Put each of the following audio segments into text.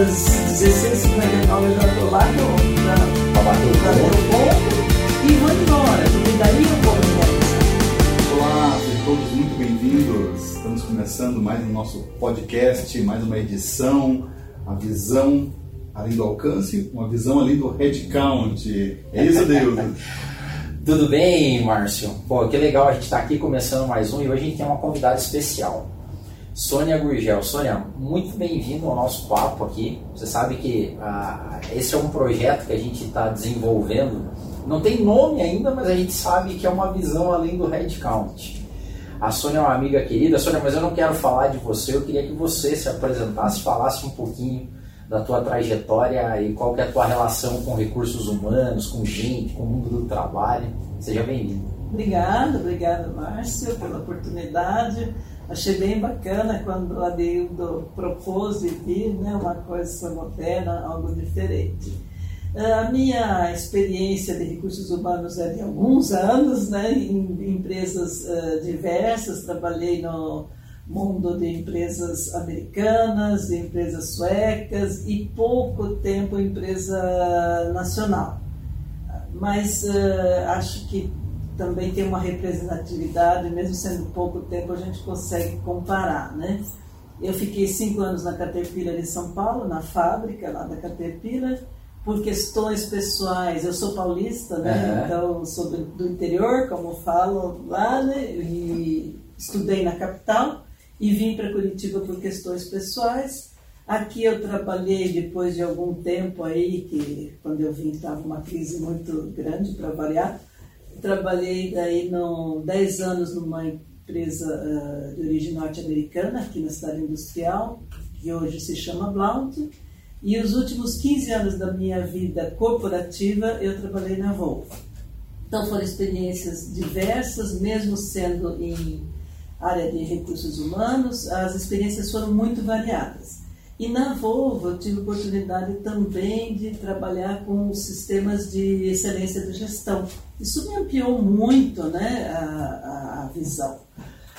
às 16h59 eu já estou lá para bater o ponto e vou embora, porque daí eu vou. Olá, sejam todos muito bem-vindos. Estamos começando mais um nosso podcast, mais uma edição, a visão além do alcance, uma visão além do headcount. É isso, Deus? Tudo bem, Márcio? Pô, que legal a gente estar tá aqui começando mais um e hoje a gente tem uma convidada especial. Sônia Gurgel. Sônia, muito bem-vindo ao nosso papo aqui. Você sabe que ah, esse é um projeto que a gente está desenvolvendo. Não tem nome ainda, mas a gente sabe que é uma visão além do headcount. A Sônia é uma amiga querida. Sônia, mas eu não quero falar de você, eu queria que você se apresentasse, falasse um pouquinho da tua trajetória e qual é a tua relação com recursos humanos, com gente, com o mundo do trabalho. Seja bem-vindo. Obrigada, obrigada, Márcio, pela oportunidade. Achei bem bacana quando a Deildo propôs e vi né, uma coisa moderna, algo diferente. A minha experiência de recursos humanos é de alguns anos, né, em empresas uh, diversas. Trabalhei no mundo de empresas americanas, de empresas suecas e pouco tempo empresa nacional. Mas uh, acho que também tem uma representatividade, mesmo sendo pouco tempo, a gente consegue comparar, né? Eu fiquei cinco anos na Caterpillar em São Paulo, na fábrica lá da Caterpillar, por questões pessoais. Eu sou paulista, né? Uhum. Então, sou do, do, interior, como falo lá, né? E estudei na capital e vim para Curitiba por questões pessoais. Aqui eu trabalhei depois de algum tempo aí, que quando eu vim estava uma crise muito grande para variar, Trabalhei daí no, 10 anos numa empresa uh, de origem norte-americana, aqui na cidade industrial, que hoje se chama Blount. E os últimos 15 anos da minha vida corporativa eu trabalhei na Volvo. Então foram experiências diversas, mesmo sendo em área de recursos humanos, as experiências foram muito variadas. E na Volvo eu tive oportunidade também de trabalhar com sistemas de excelência de gestão. Isso me ampliou muito né, a, a visão.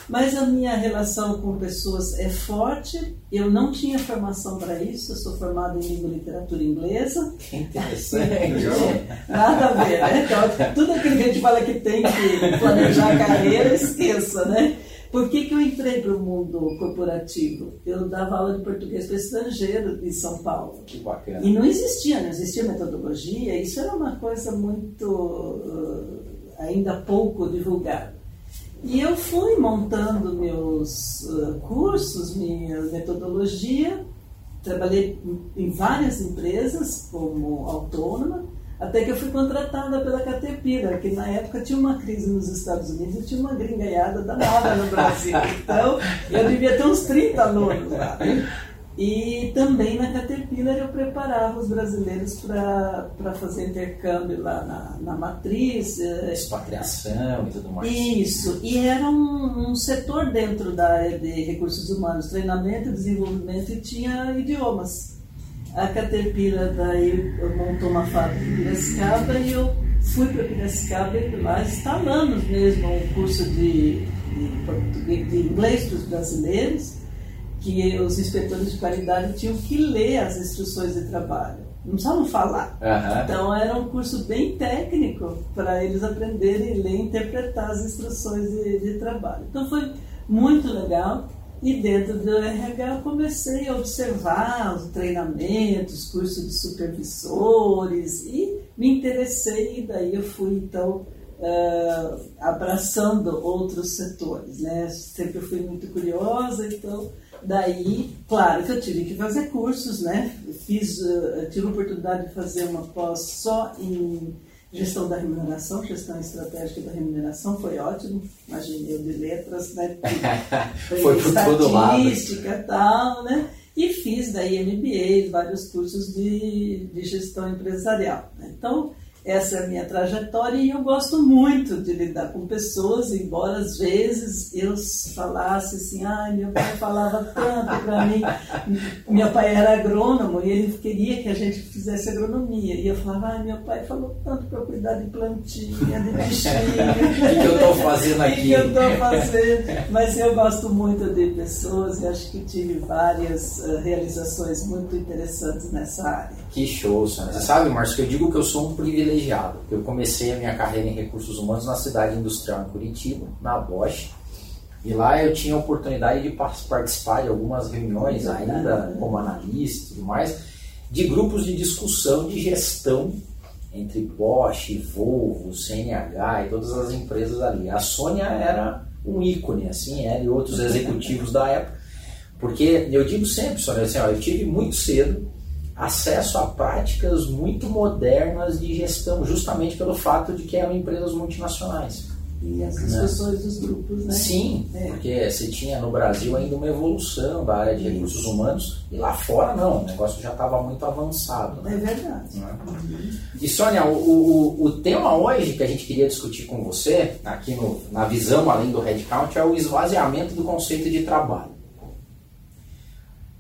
Mas a minha relação com pessoas é forte. Eu não tinha formação para isso. Eu sou formada em língua e literatura inglesa. Que interessante. Nada a ver, né? Então, tudo aquilo que a gente fala que tem que planejar a carreira, esqueça, né? Por que, que eu entrei para o mundo corporativo? Eu dava aula de português para estrangeiro em São Paulo. Que bacana. E não existia, não existia metodologia, isso era uma coisa muito, uh, ainda pouco divulgada. E eu fui montando meus uh, cursos, minha metodologia, trabalhei em várias empresas como autônoma, até que eu fui contratada pela Caterpillar, que na época tinha uma crise nos Estados Unidos e tinha uma gringaiada danada no Brasil. Então, eu devia ter uns 30 alunos lá. E também na Caterpillar eu preparava os brasileiros para fazer intercâmbio lá na, na matriz. Eh, Expatriação e tudo mais. Isso. E era um, um setor dentro da área de recursos humanos, treinamento, desenvolvimento e tinha idiomas a Caterpillar daí montou uma fábrica em Piracicaba e eu fui para Piracicaba e lá instalamos mesmo um curso de, de, de inglês para os brasileiros, que os inspetores de qualidade tinham que ler as instruções de trabalho. Não precisavam falar. Uhum. Então era um curso bem técnico para eles aprenderem a ler e interpretar as instruções de, de trabalho. Então foi muito legal. E dentro do RH eu comecei a observar os treinamentos, cursos de supervisores e me interessei e daí eu fui então uh, abraçando outros setores, né? Sempre fui muito curiosa, então daí, claro que eu tive que fazer cursos, né? Fiz, uh, tive a oportunidade de fazer uma pós só em Gestão da remuneração, gestão estratégica da remuneração foi ótimo. Imaginei de letras, né? Foi, foi por todo lado. Estatística e tal, né? E fiz daí MBA, vários cursos de, de gestão empresarial. Né? Então, essa é a minha trajetória e eu gosto muito de lidar com pessoas, embora às vezes eu falasse assim, ai, meu pai falava tanto para mim. Meu pai era agrônomo e ele queria que a gente fizesse agronomia. E eu falava, ai, meu pai falou tanto para cuidar de plantinha, de bichinho. O que eu estou fazendo aqui? O que eu estou fazendo? Mas eu gosto muito de pessoas e acho que tive várias uh, realizações muito interessantes nessa área. Que show, Sônia. Você sabe, Márcio, que eu digo que eu sou um privilegiado. Eu comecei a minha carreira em recursos humanos na cidade industrial em Curitiba, na Bosch. E lá eu tinha a oportunidade de participar de algumas reuniões, ainda como analista e tudo mais, de grupos de discussão de gestão entre Bosch, Volvo, CNH e todas as empresas ali. A Sônia era um ícone, assim, ela e outros executivos da época. Porque eu digo sempre, Sônia, assim, ó, eu tive muito cedo acesso a práticas muito modernas de gestão, justamente pelo fato de que eram empresas multinacionais. E as né? dos grupos, né? Sim, é. porque você tinha no Brasil ainda uma evolução da área de Isso. recursos humanos e lá fora não, o negócio já estava muito avançado. Né? É verdade. Né? Uhum. E Sônia, o, o, o tema hoje que a gente queria discutir com você, aqui no, na visão além do headcount, é o esvaziamento do conceito de trabalho.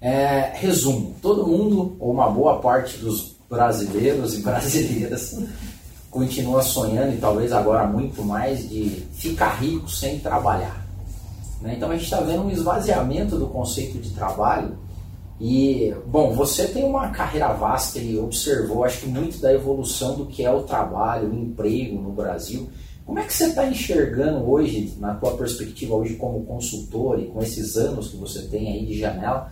É, resumo: todo mundo, ou uma boa parte dos brasileiros e brasileiras, continua sonhando, e talvez agora muito mais, de ficar rico sem trabalhar. Né? Então a gente está vendo um esvaziamento do conceito de trabalho. E, bom, você tem uma carreira vasta e observou, acho que muito da evolução do que é o trabalho, o emprego no Brasil. Como é que você está enxergando hoje, na tua perspectiva hoje como consultor e com esses anos que você tem aí de janela,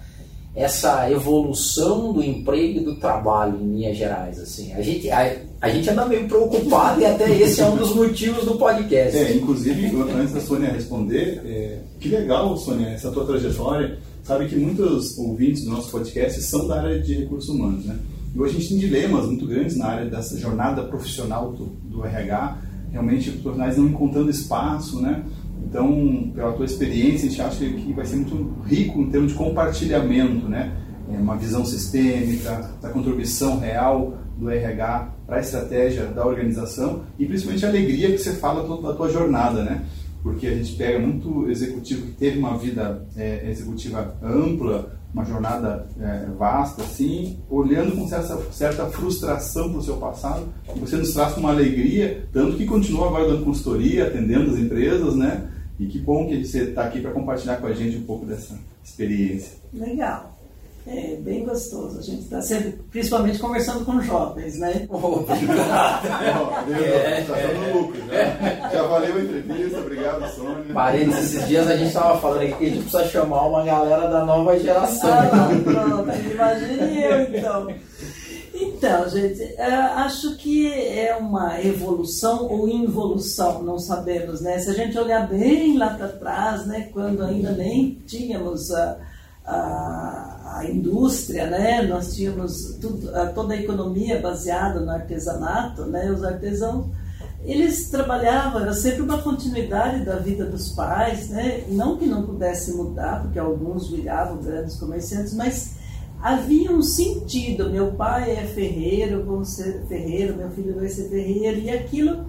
essa evolução do emprego e do trabalho em Minas Gerais. Assim. A, gente, a, a gente anda meio preocupado e até esse é um dos motivos do podcast. É, inclusive, antes da Sônia responder, é, que legal, Sônia, essa tua trajetória. Sabe que muitos ouvintes do nosso podcast são da área de recursos humanos, né? E hoje a gente tem dilemas muito grandes na área dessa jornada profissional do, do RH, realmente profissionais não encontrando espaço, né? Então, pela tua experiência, a gente acha que vai ser muito rico em termos de compartilhamento, né? É uma visão sistêmica, da contribuição real do RH para a estratégia da organização e principalmente a alegria que você fala da tua jornada, né? Porque a gente pega muito executivo que teve uma vida é, executiva ampla, uma jornada é, vasta, assim, olhando com certa, certa frustração para o seu passado, você nos traz uma alegria, tanto que continua agora dando consultoria, atendendo as empresas, né? E que bom que você está aqui para compartilhar com a gente um pouco dessa experiência. Legal. É bem gostoso. A gente está sempre, principalmente conversando com jovens, né? obrigado. é, já é, no lucro, né? Já valeu a entrevista, obrigado, Sônia. Parênteses, esses dias a gente estava falando aqui que a gente precisa chamar uma galera da nova geração. Ah, pronto, imagine eu então. Então, gente, é, acho que é uma evolução ou involução, não sabemos, né? Se a gente olhar bem lá para trás, né, quando ainda nem tínhamos a, a, a indústria, né, nós tínhamos tudo, toda a economia baseada no artesanato, né, os artesãos, eles trabalhavam, era sempre uma continuidade da vida dos pais, né, não que não pudesse mudar, porque alguns viravam grandes comerciantes, mas havia um sentido. Meu pai é ferreiro, vou ser ferreiro, meu filho vai ser ferreiro, e aquilo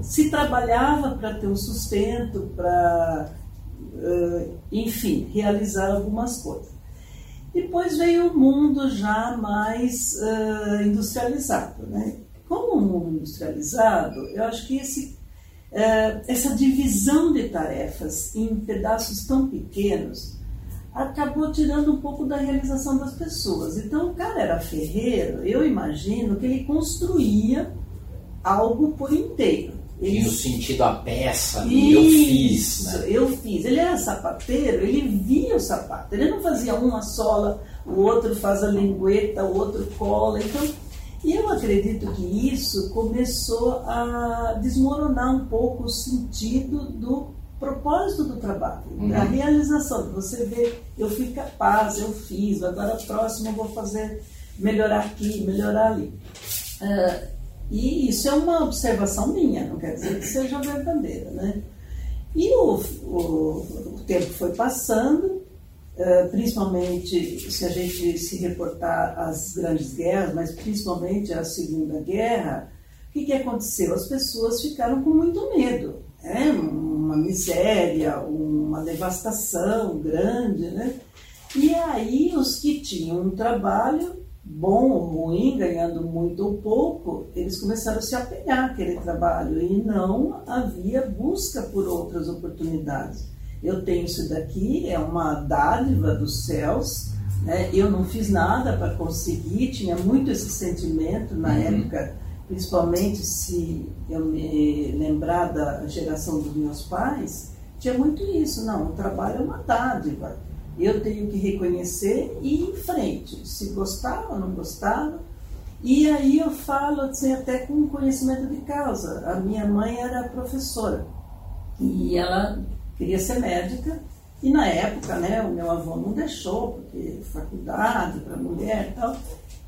se trabalhava para ter um sustento, para, uh, enfim, realizar algumas coisas. Depois veio o mundo já mais uh, industrializado. Né? Como o mundo industrializado, eu acho que esse, uh, essa divisão de tarefas em pedaços tão pequenos acabou tirando um pouco da realização das pessoas. Então, o cara era ferreiro, eu imagino que ele construía algo por inteiro. Ele... Tinha o sentido a peça, Isso, eu fiz. Né? Eu fiz. Ele era sapateiro, ele via o sapato. Ele não fazia uma sola, o outro faz a lingueta, o outro cola. Então, e eu acredito que isso começou a desmoronar um pouco o sentido do propósito do trabalho, uhum. a realização, você vê, eu fui capaz, eu fiz, agora próximo eu vou fazer, melhorar aqui, melhorar ali. Uh, e isso é uma observação minha, não quer dizer que seja verdadeira, né? E o, o, o tempo foi passando, uh, principalmente se a gente se reportar às grandes guerras, mas principalmente à Segunda Guerra, O que, que aconteceu? As pessoas ficaram com muito medo. Né? Uma miséria, uma devastação grande. Né? E aí os que tinham um trabalho bom ou ruim, ganhando muito ou pouco, eles começaram a se apegar àquele trabalho e não havia busca por outras oportunidades. Eu tenho isso daqui, é uma dádiva dos céus, né? eu não fiz nada para conseguir, tinha muito esse sentimento na uhum. época, principalmente se eu me lembrar da geração dos meus pais, tinha muito isso, não, o trabalho é uma dádiva eu tenho que reconhecer e ir em frente, se gostava ou não gostava. E aí eu falo assim, até com conhecimento de causa. A minha mãe era professora e ela queria ser médica. E na época, né, o meu avô não deixou, porque faculdade para mulher e tal.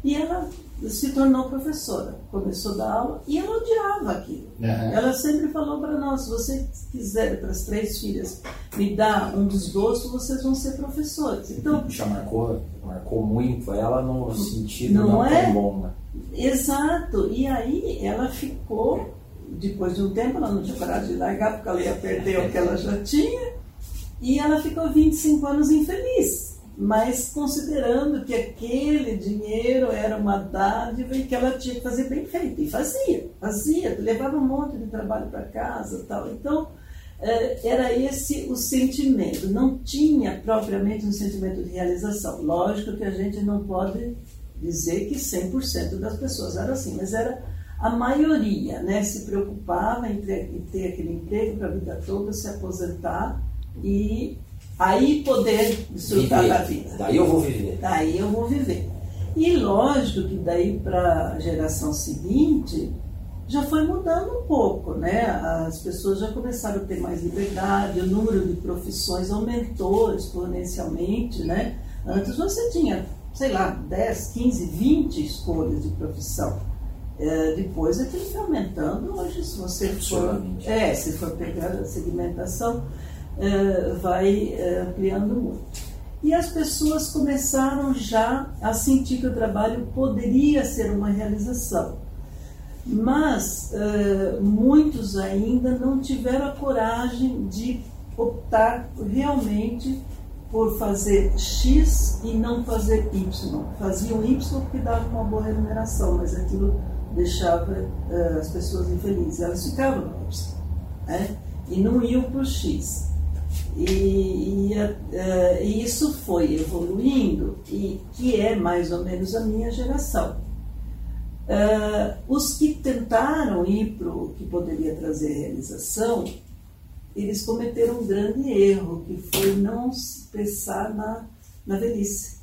E ela se tornou professora, começou a dar aula e ela odiava aquilo. Uhum. Ela sempre falou para nós: se você quiser, para as três filhas, me dar um desgosto, vocês vão ser professores. Então, já marcou, marcou muito ela no sentido não, não é? tão bom. Né? Exato. E aí ela ficou, depois de um tempo, ela não tinha coragem de largar, porque ela ia perder o que ela já tinha, e ela ficou 25 anos infeliz mas considerando que aquele dinheiro era uma dádiva e que ela tinha que fazer bem feito. E fazia, fazia, levava um monte de trabalho para casa tal. Então, é, era esse o sentimento. Não tinha propriamente um sentimento de realização. Lógico que a gente não pode dizer que 100% das pessoas era assim, mas era a maioria, né? Se preocupava em ter, em ter aquele emprego para a vida toda, se aposentar e Aí poder desfrutar viver. da vida. Daí eu vou viver. Daí eu vou viver. E lógico que daí para a geração seguinte já foi mudando um pouco, né? As pessoas já começaram a ter mais liberdade, o número de profissões aumentou exponencialmente, né? Antes você tinha, sei lá, 10, 15, 20 escolhas de profissão. É, depois é que foi aumentando. Hoje, se você for, é, se for pegar a segmentação, eh, vai eh, ampliando muito. E as pessoas começaram já a sentir que o trabalho poderia ser uma realização. Mas uh, muitos ainda não tiveram a coragem de optar realmente por fazer X e não fazer Y. Faziam Y porque dava uma boa remuneração, mas aquilo deixava as pessoas infelizes. Elas ficavam no Y né? e não iam para o X. E, e, uh, e, isso foi evoluindo, e que é mais ou menos a minha geração. Uh, os que tentaram ir para o que poderia trazer realização, eles cometeram um grande erro, que foi não pensar na, na velhice.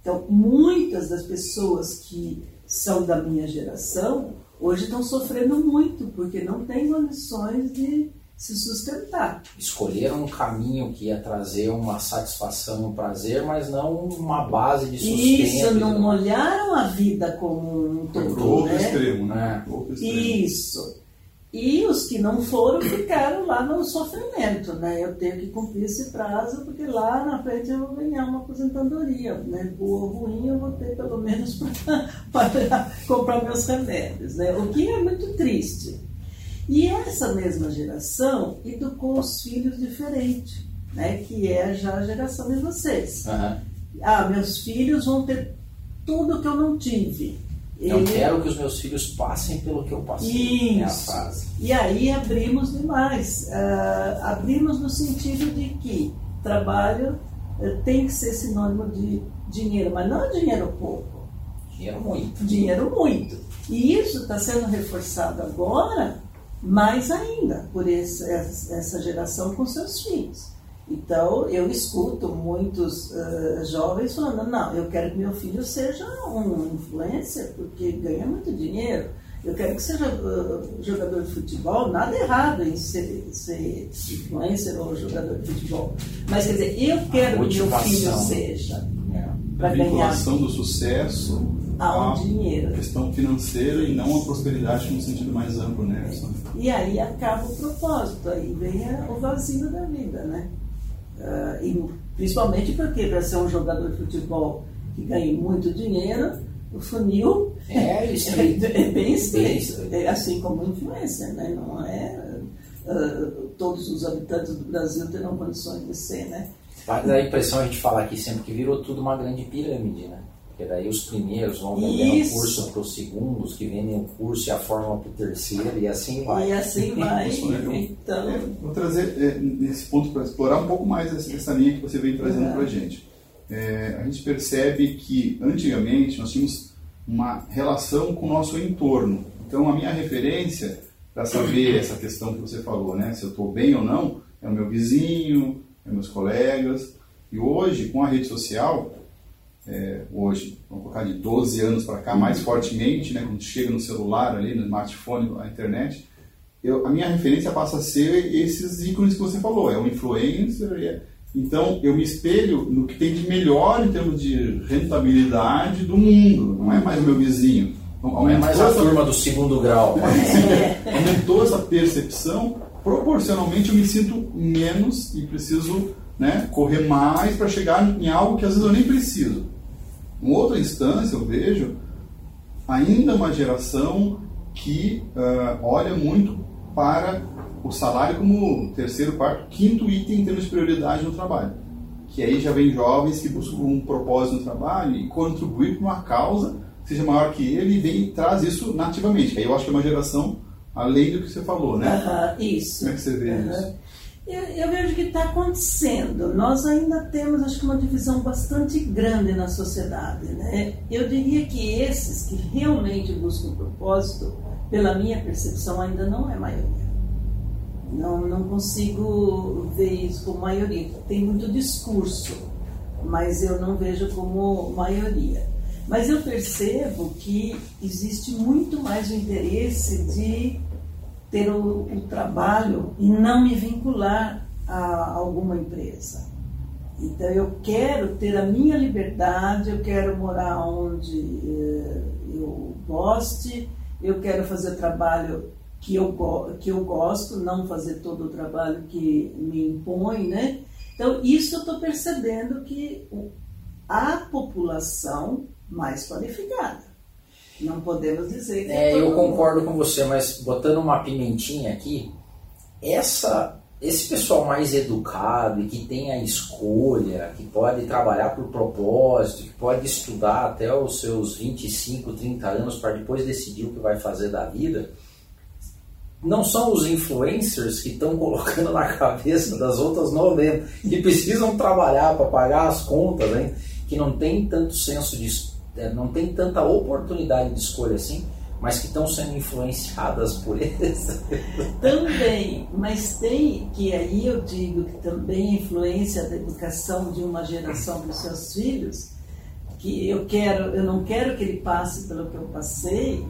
Então, muitas das pessoas que são da minha geração, hoje estão sofrendo muito, porque não têm condições de se sustentar. Escolheram um caminho que ia trazer uma satisfação e um prazer, mas não uma base de sustento. Isso, não olharam a vida como um todo. Outro né? extremo, né? Isso. E os que não foram ficaram lá no sofrimento, né? Eu tenho que cumprir esse prazo, porque lá na frente eu vou ganhar uma aposentadoria, né? Boa ou ruim, eu vou ter pelo menos para comprar meus remédios, né? O que é muito triste. E essa mesma geração educou os filhos diferente, né? que é já a geração de vocês. Uhum. Ah, meus filhos vão ter tudo que eu não tive. Eu Ele... quero que os meus filhos passem pelo que eu passei. Isso. É a fase. E aí abrimos demais. Uh, abrimos no sentido de que trabalho uh, tem que ser sinônimo de dinheiro, mas não dinheiro pouco. Dinheiro muito. Dinheiro muito. E isso está sendo reforçado agora mais ainda por esse, essa geração com seus filhos. Então, eu escuto muitos uh, jovens falando: não, eu quero que meu filho seja um influencer, porque ganha muito dinheiro. Eu quero que seja uh, jogador de futebol, nada errado em ser, ser influencer ou jogador de futebol. Mas, quer dizer, eu quero que meu filho seja. É. Para ganhar. do sucesso ao dinheiro. questão financeira e não a prosperidade no sentido mais amplo, né? E aí acaba o propósito, aí vem o vazio da vida, né? Uh, e principalmente porque para ser um jogador de futebol que ganhe muito dinheiro, o funil é, é, é bem estreito, é assim como influência, né? não é uh, todos os habitantes do Brasil terão condições de ser, né? Vai dar a impressão a gente falar aqui sempre que virou tudo uma grande pirâmide, né? Porque daí os primeiros vão vendendo o curso para os segundos, que vendem o curso e a fórmula para o terceiro, e assim vai. E assim vai. então... É, vou trazer é, nesse ponto para explorar um pouco mais essa, essa linha que você vem trazendo para a gente. É, a gente percebe que antigamente nós tínhamos uma relação com o nosso entorno. Então a minha referência para saber essa questão que você falou, né? Se eu estou bem ou não, é o meu vizinho, é meus colegas. E hoje, com a rede social, é, hoje, vamos colocar de 12 anos para cá, mais fortemente, né, quando chega no celular, ali, no smartphone, na internet, eu, a minha referência passa a ser esses ícones que você falou, é o influencer, é, então eu me espelho no que tem de melhor em termos de rentabilidade do mundo, não é mais o meu vizinho. Então, é mais a turma do segundo grau. aumentou essa percepção, proporcionalmente eu me sinto menos e preciso né, correr mais para chegar em algo que às vezes eu nem preciso. Em outra instância, eu vejo ainda uma geração que uh, olha muito para o salário como terceiro, quarto, quinto item em termos de prioridade no trabalho. Que aí já vem jovens que buscam um propósito no trabalho e contribuir para uma causa que seja maior que ele e vem e traz isso nativamente. Aí eu acho que é uma geração além do que você falou, né? Uh -huh, isso. Como é que você vê uh -huh. isso? Eu, eu vejo que está acontecendo. Nós ainda temos, acho que, uma divisão bastante grande na sociedade. Né? Eu diria que esses que realmente buscam propósito, pela minha percepção, ainda não é maioria. Não, não consigo ver isso como maioria. Tem muito discurso, mas eu não vejo como maioria. Mas eu percebo que existe muito mais o interesse de ter o, o trabalho e não me vincular a alguma empresa. Então eu quero ter a minha liberdade, eu quero morar onde eh, eu goste, eu quero fazer trabalho que eu, que eu gosto, não fazer todo o trabalho que me impõe, né? Então isso eu estou percebendo que a população mais qualificada não podemos dizer que. É, eu concordo com você, mas botando uma pimentinha aqui, essa, esse pessoal mais educado e que tem a escolha, que pode trabalhar por propósito, que pode estudar até os seus 25, 30 anos para depois decidir o que vai fazer da vida, não são os influencers que estão colocando na cabeça das outras 90 que precisam trabalhar para pagar as contas, né? que não tem tanto senso de não tem tanta oportunidade de escolha assim, mas que estão sendo influenciadas por eles. Também, mas tem que aí eu digo que também influência da educação de uma geração para os seus filhos, que eu quero, eu não quero que ele passe pelo que eu passei,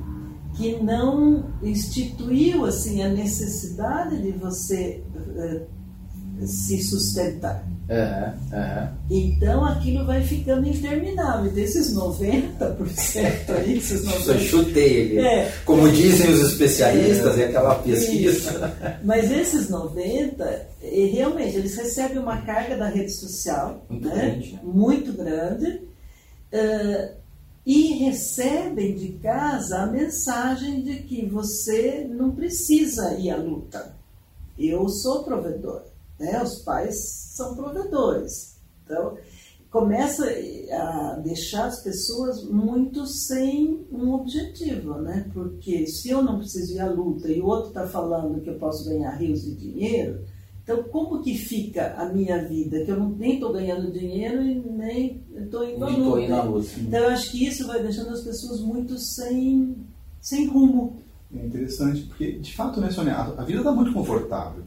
que não instituiu assim a necessidade de você uh, se sustentar. Uhum, uhum. Então aquilo vai ficando interminável. Desses 90% aí, esses 90%. Eu chutei ele. É. Como dizem os especialistas, é, é aquela pesquisa. Mas esses 90%, realmente, eles recebem uma carga da rede social muito né? grande. Muito grande uh, e recebem de casa a mensagem de que você não precisa ir à luta. Eu sou provedor. Né? Os pais são provedores. Então, começa a deixar as pessoas muito sem um objetivo, né? Porque se eu não preciso ir à luta e o outro está falando que eu posso ganhar rios de dinheiro, então como que fica a minha vida? Que eu não, nem estou ganhando dinheiro e nem estou indo, indo à luta. Então eu acho que isso vai deixando as pessoas muito sem, sem rumo. É interessante, porque de fato, né, Sônia, a vida está muito confortável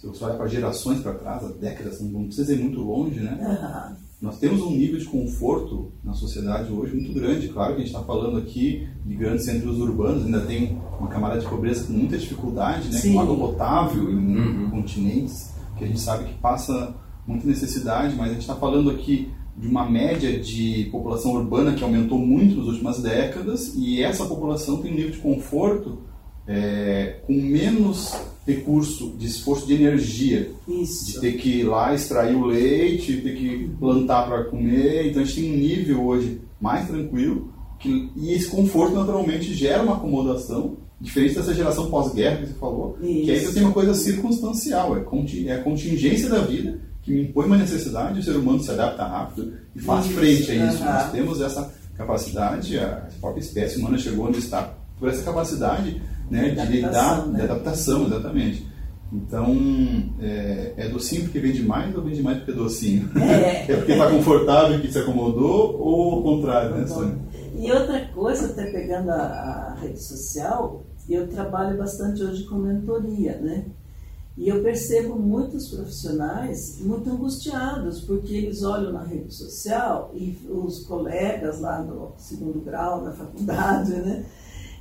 se você olha para gerações para trás, décadas, não precisa ir muito longe, né? Uhum. Nós temos um nível de conforto na sociedade hoje muito grande. Claro que a gente está falando aqui de grandes centros urbanos, ainda tem uma camada de pobreza com muita dificuldade, né? Com água potável em uhum. continentes, que a gente sabe que passa muita necessidade, mas a gente está falando aqui de uma média de população urbana que aumentou muito nas últimas décadas e essa população tem um nível de conforto é, com menos recurso de esforço de energia. Isso. De ter que ir lá extrair o leite, ter que plantar para comer. Então a gente tem um nível hoje mais tranquilo Que, e esse conforto naturalmente gera uma acomodação, diferente dessa geração pós-guerra que você falou, Isso. que você tem uma coisa circunstancial, é, conti- é a contingência da vida que me impõe uma necessidade, o ser humano se adapta rápido e faz Isso, frente a isso. aham. Nós temos essa capacidade, a própria espécie humana chegou onde está por essa capacidade né, de lidar, né? de adaptação, exatamente. Então, é, é docinho porque vende mais ou vende mais porque é docinho? É. É porque está confortável que se acomodou ou ao contrário, né, Sônia? E outra coisa, até pegando a, a rede social, eu trabalho bastante hoje com mentoria, né? E eu percebo muitos profissionais muito angustiados, porque eles olham na rede social e os colegas lá no segundo grau da faculdade, né?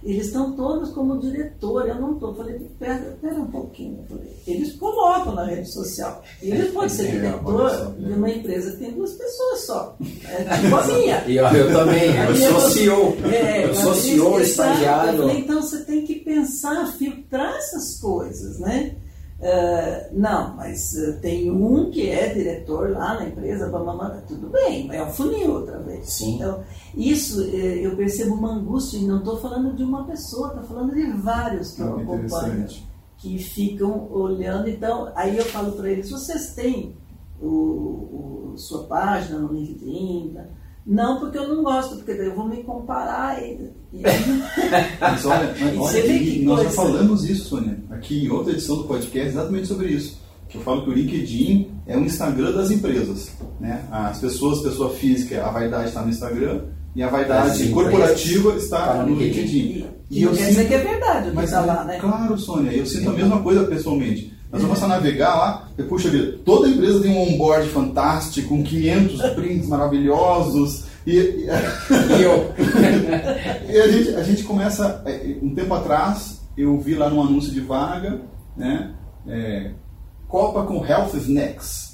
Eles estão todos como diretor, eu não estou. Falei, pera, pera um pouquinho. Falei, eles colocam na rede social. E ele pode ser É, diretor olha só, de né? uma empresa que tem duas pessoas só. É tipo a minha. E eu, eu também, eu sou CEO. É, eu sou CEO, estagiário. Falei, então você tem que pensar, filtrar essas coisas, né? Eh, não, mas eh, tem um que é diretor lá na empresa, blá, tudo bem, é o funil outra vez. Sim. Então, isso eh, eu percebo uma angústia, e não estou falando de uma pessoa, estou falando de vários que eu Muito acompanho que ficam olhando. Então, aí eu falo para eles: vocês têm o, o- sua página no LinkedIn? tá? Não, porque eu não gosto, porque daí eu vou me comparar. E, e- Mas olha, mas E olha que nós já falamos isso, Sônia, aqui em outra edição do podcast, exatamente sobre isso. Que eu falo que o LinkedIn é o Instagram das empresas. Né? As pessoas, pessoa física, a vaidade está no Instagram e a vaidade empresas corporativa está tá no LinkedIn. LinkedIn. e não quer dizer que é verdade o que Mas está é, lá, né? Claro, Sônia, eu sinto a mesma coisa pessoalmente. Nós vamos a navegar lá, e puxa vida, toda empresa tem um onboard fantástico, com 500 prints maravilhosos, e, e- eu. e a, gente, a gente começa, é, um tempo atrás, eu vi lá num anúncio de vaga, né, é, Copa com Health Snacks.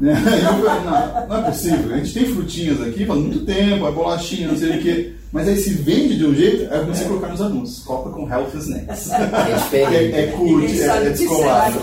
Né? Eu falei, não, não é possível, a gente tem frutinhas aqui faz muito tempo, é bolachinha, não sei o que, mas aí se vende de um jeito, aí eu comecei a colocar nos anúncios, Copa com Health Snacks. É. É, é cult, é, é descolado.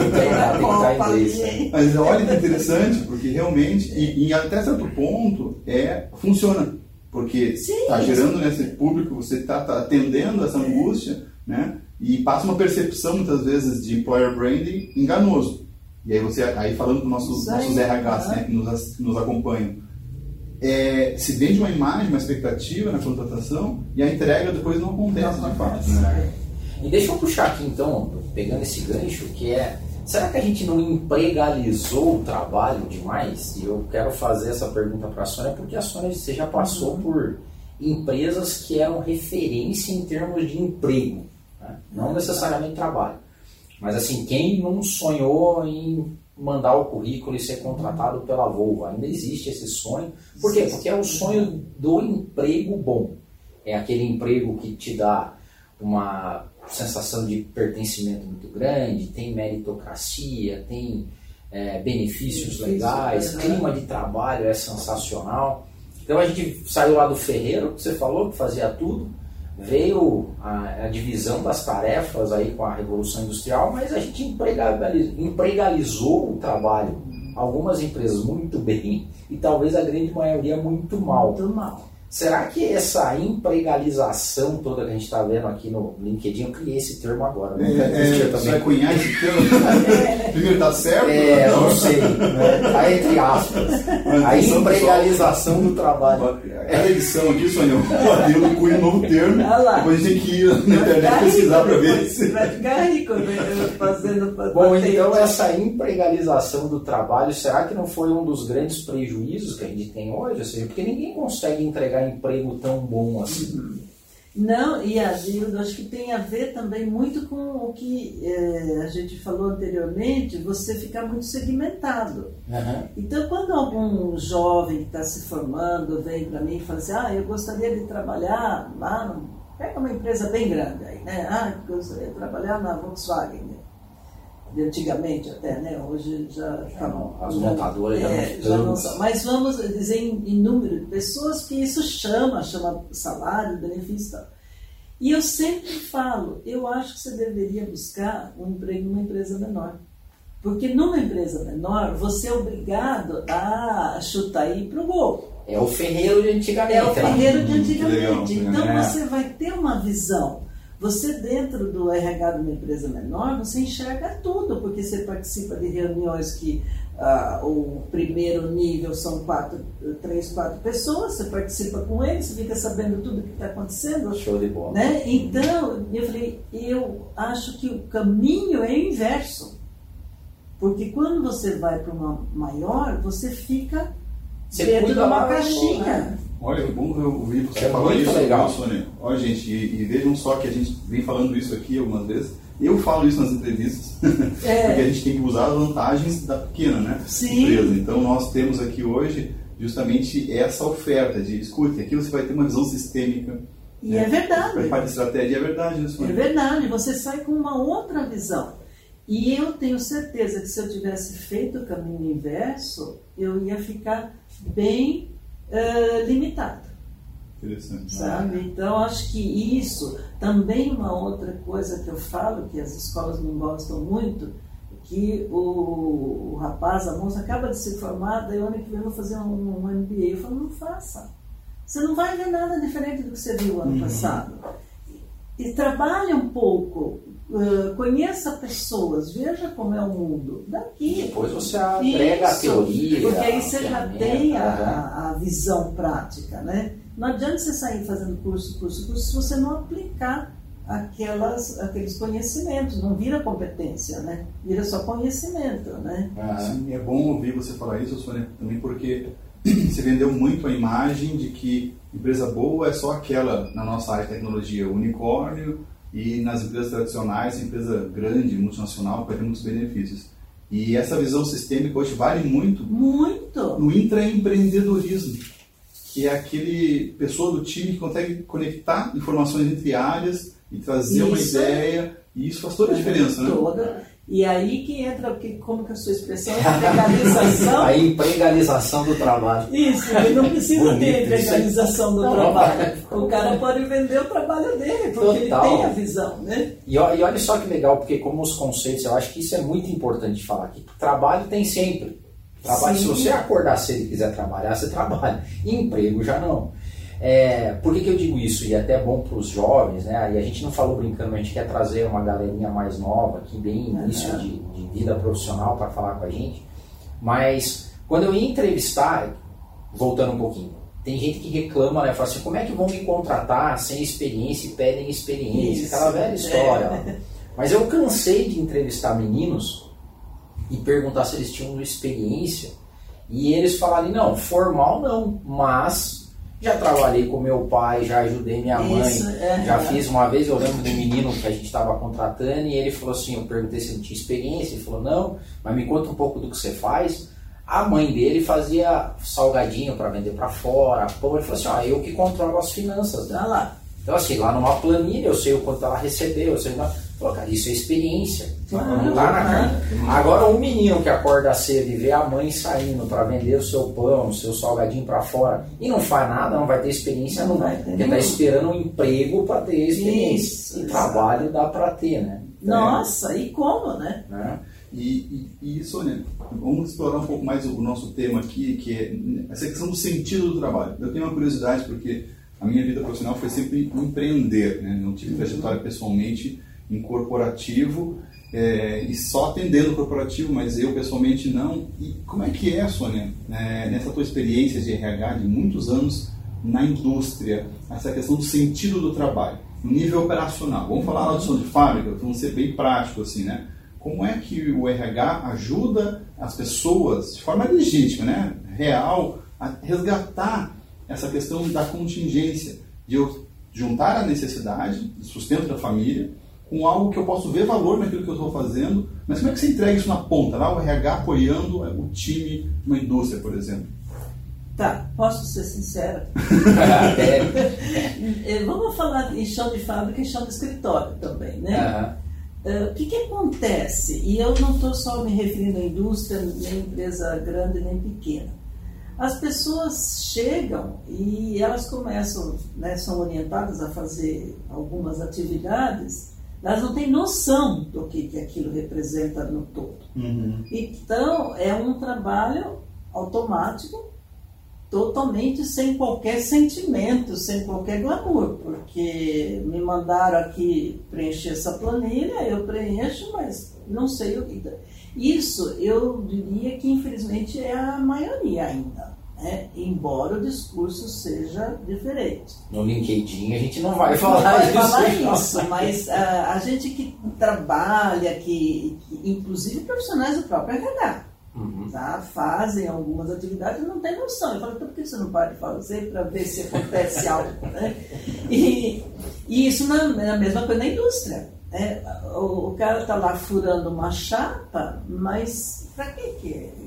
hein? Mas olha que interessante, porque realmente, e, e até certo ponto, é, funciona. Porque está gerando nesse público, você está atendendo essa angústia, né? E passa uma percepção, muitas vezes, de employer branding enganoso. E aí você, aí falando com nossos, nossos RHs né? que nos, que nos acompanham, é, se vende uma imagem, uma expectativa na contratação e a entrega depois não acontece Não de fato. Né? E deixa eu puxar aqui então, pegando esse gancho, que é. Será que a gente não empregalizou o trabalho demais? E eu quero fazer essa pergunta para a Sônia, porque a Sônia você já passou Uhum. por empresas que eram referência em termos de emprego, né? não necessariamente trabalho. Mas assim, quem não sonhou em mandar o currículo e ser contratado pela Volvo? Ainda existe esse sonho. Por quê? Porque é o sonho do emprego bom. É aquele emprego que te dá uma sensação de pertencimento muito grande, tem meritocracia, tem é, benefícios Benefício, legais, aham. clima de trabalho é sensacional. Então a gente saiu lá do ferreiro, que você falou, que fazia tudo, veio a, a divisão das tarefas aí com a Revolução Industrial, mas a gente empregaliz- empregalizou o trabalho. Algumas empresas muito bem e talvez a grande maioria muito mal. Muito mal. Será que essa empregalização toda que a gente está vendo aqui no LinkedIn, eu criei esse termo agora, É, nunca existia é, você vai cunhar esse termo? Primeiro, tá certo? É, não sei, né? tá entre aspas. A Atenção, empregalização do trabalho. Cada edição aqui, Sônia, o Adilo cunha um novo termo. Olha lá. Depois a gente tem que ir na Vai internet ficar pesquisar rico para ver se. Vai ficar rico né, fazendo Bom, então essa empregalização do trabalho, será que não foi um dos grandes prejuízos que a gente tem hoje? Ou seja, porque ninguém consegue entregar emprego tão bom assim. Não, e a Gilda, acho que tem a ver também muito com o que eh, a gente falou anteriormente, você ficar muito segmentado. Aham. Então, quando algum jovem que está se formando vem para mim e fala assim, ah, eu gostaria de trabalhar lá, pega uma empresa bem grande aí, né? Ah, eu gostaria de trabalhar na Volkswagen? De antigamente até, né? Hoje já Já não, as montadoras já não é, já não são. Mas vamos dizer em, em número de pessoas que isso chama, chama salário, benefício e tal. E eu sempre falo, eu acho que você deveria buscar um emprego numa empresa menor. Porque numa empresa menor, você é obrigado a chutar aí para o gol. É o ferreiro de antigamente. É o ferreiro de Hum, antigamente. legal, então né? você vai ter uma visão. Você dentro do RH de uma empresa menor, você enxerga tudo, porque você participa de reuniões que ah, o primeiro nível são quatro, três, quatro pessoas, você participa com eles, você fica sabendo tudo o que está acontecendo. Show de bola. Né? Então, eu falei, eu acho que o caminho é inverso. Porque quando você vai para uma maior, você fica Você dentro de uma caixinha. né? Olha, é bom ouvir você É falar isso, legal. Sônia. Olha, gente, e, e vejam só que a gente vem falando isso aqui algumas vezes. Eu falo isso nas entrevistas, É. porque a gente tem que usar as vantagens da pequena né, Sim. empresa. Então, nós temos aqui hoje justamente essa oferta de, escute, aqui você vai ter uma visão sistêmica. E é verdade. Da estratégia, é verdade, né, É Sônia? verdade, você sai com uma outra visão. E eu tenho certeza que se eu tivesse feito o caminho inverso, eu ia ficar bem eh, limitado, Interessante. sabe? Então, acho que isso também uma outra coisa que eu falo, que as escolas não gostam muito, que o, o rapaz, a moça, acaba de se formar, daí ano que vem eu vou fazer um, um MBA. Eu falo, não faça. Você não vai ver nada diferente do que você viu ano Uhum. passado. E trabalhe um pouco, eh, conheça pessoas, veja como é o mundo daqui. Depois você agrega a Isso, teoria. Porque aí a você já tem né? a, a visão prática, né? Não adianta você sair fazendo curso, curso, curso, se você não aplicar aquelas, aqueles conhecimentos, não vira competência, né? Vira só conhecimento, né? Aham. Sim, é bom ouvir você falar isso, Sônia, também porque você vendeu muito a imagem de que empresa boa é só aquela na nossa área de tecnologia, unicórnio, e nas empresas tradicionais, empresa grande, multinacional, vai ter muitos benefícios. E essa visão sistêmica hoje vale muito Muito! no intraempreendedorismo, que é aquele pessoa do time que consegue conectar informações entre áreas e trazer uma Isso. ideia, e isso faz toda a diferença, né? Toda. E aí que entra, o que, como que a sua expressão é legalização. A empregalização do trabalho. Isso, ele não precisa Bonito, ter legalização do Não, trabalho. O cara pode vender o trabalho dele, porque Total. ele tem a visão, né? E, olha só que legal, porque como os conceitos, eu acho que isso é muito importante falar aqui. Trabalho tem sempre. Trabalho, Sim. se você acordar cedo e quiser trabalhar, você trabalha. Emprego já não. É, por que, que eu digo isso? E é até bom para os jovens, né? E a gente não falou brincando, a gente quer trazer uma galerinha mais nova, aqui bem início Aham. de, de vida profissional para falar com a gente. Mas quando eu ia entrevistar, voltando um pouquinho, tem gente que reclama, né? Fala assim, como é que vão me contratar sem experiência e pedem experiência? Isso. Aquela velha história. É. lá. Mas eu cansei de entrevistar meninos e perguntar se eles tinham experiência e eles falarem, não, formal não, mas já trabalhei com meu pai, já ajudei minha mãe, Isso, é. já fiz uma vez, eu lembro de um menino que a gente estava contratando e ele falou assim, eu perguntei se ele tinha experiência, ele falou, não, mas me conta um pouco do que você faz. A mãe dele fazia salgadinho para vender para fora, pão, ele falou assim, ó, eu que controlo as finanças dela. Lá. Então, assim, lá numa planilha, eu sei o quanto ela recebeu, eu sei. Falou, cara, isso é experiência. Claro, não tá na cara. Agora, um menino que acorda cedo e vê a mãe saindo para vender o seu pão, o seu salgadinho para fora e não faz nada, não vai ter experiência, Não não. vai Porque tá esperando um emprego para ter experiência. Isso, e exato. trabalho dá para ter, né? Nossa, e como, né? Né? E, e, e, Sônia, vamos explorar um pouco mais o nosso tema aqui, que é essa questão do sentido do trabalho. Eu tenho uma curiosidade, porque a minha vida profissional foi sempre empreender, né? não tive trajetória pessoalmente em corporativo é, e só atendendo o corporativo, mas eu pessoalmente não. E como é que é, Sônia, é, nessa tua experiência de RH de muitos anos na indústria, essa questão do sentido do trabalho, no nível operacional? Vamos falar som de fábrica, vamos ser bem prático assim, né? Como é que o RH ajuda as pessoas de forma legítima, né, real, a resgatar essa questão da contingência, de eu juntar a necessidade, sustento da família, com algo que eu posso ver valor naquilo que eu estou fazendo, mas como é que você entrega isso na ponta, lá o RH apoiando o time de uma indústria, por exemplo? Tá, posso ser sincera? É, Eh, Vamos falar em chão de fábrica e chão de escritório também, né? aham. Eh, O que, que acontece? E eu não estou só me referindo à indústria, nem empresa grande nem pequena. As pessoas chegam e elas começam, né, são orientadas a fazer algumas atividades, elas não têm noção do que, que aquilo representa no todo. Então, é um trabalho automático totalmente sem qualquer sentimento, sem qualquer glamour, porque me mandaram aqui preencher essa planilha, eu preencho, mas não sei o que. Isso eu diria que infelizmente é a maioria ainda. Né? embora o discurso seja diferente. No LinkedIn a gente não vai falar, não vai isso, falar isso, mas uh, a gente que trabalha, que, que, inclusive profissionais do próprio RH, uhum. tá? fazem algumas atividades e não tem noção. Eu falo, então por que você não pode fazer para ver se acontece algo? Né? E, e isso na, é a mesma coisa na indústria. Né? O, o cara está lá furando uma chapa, mas para que, que usar?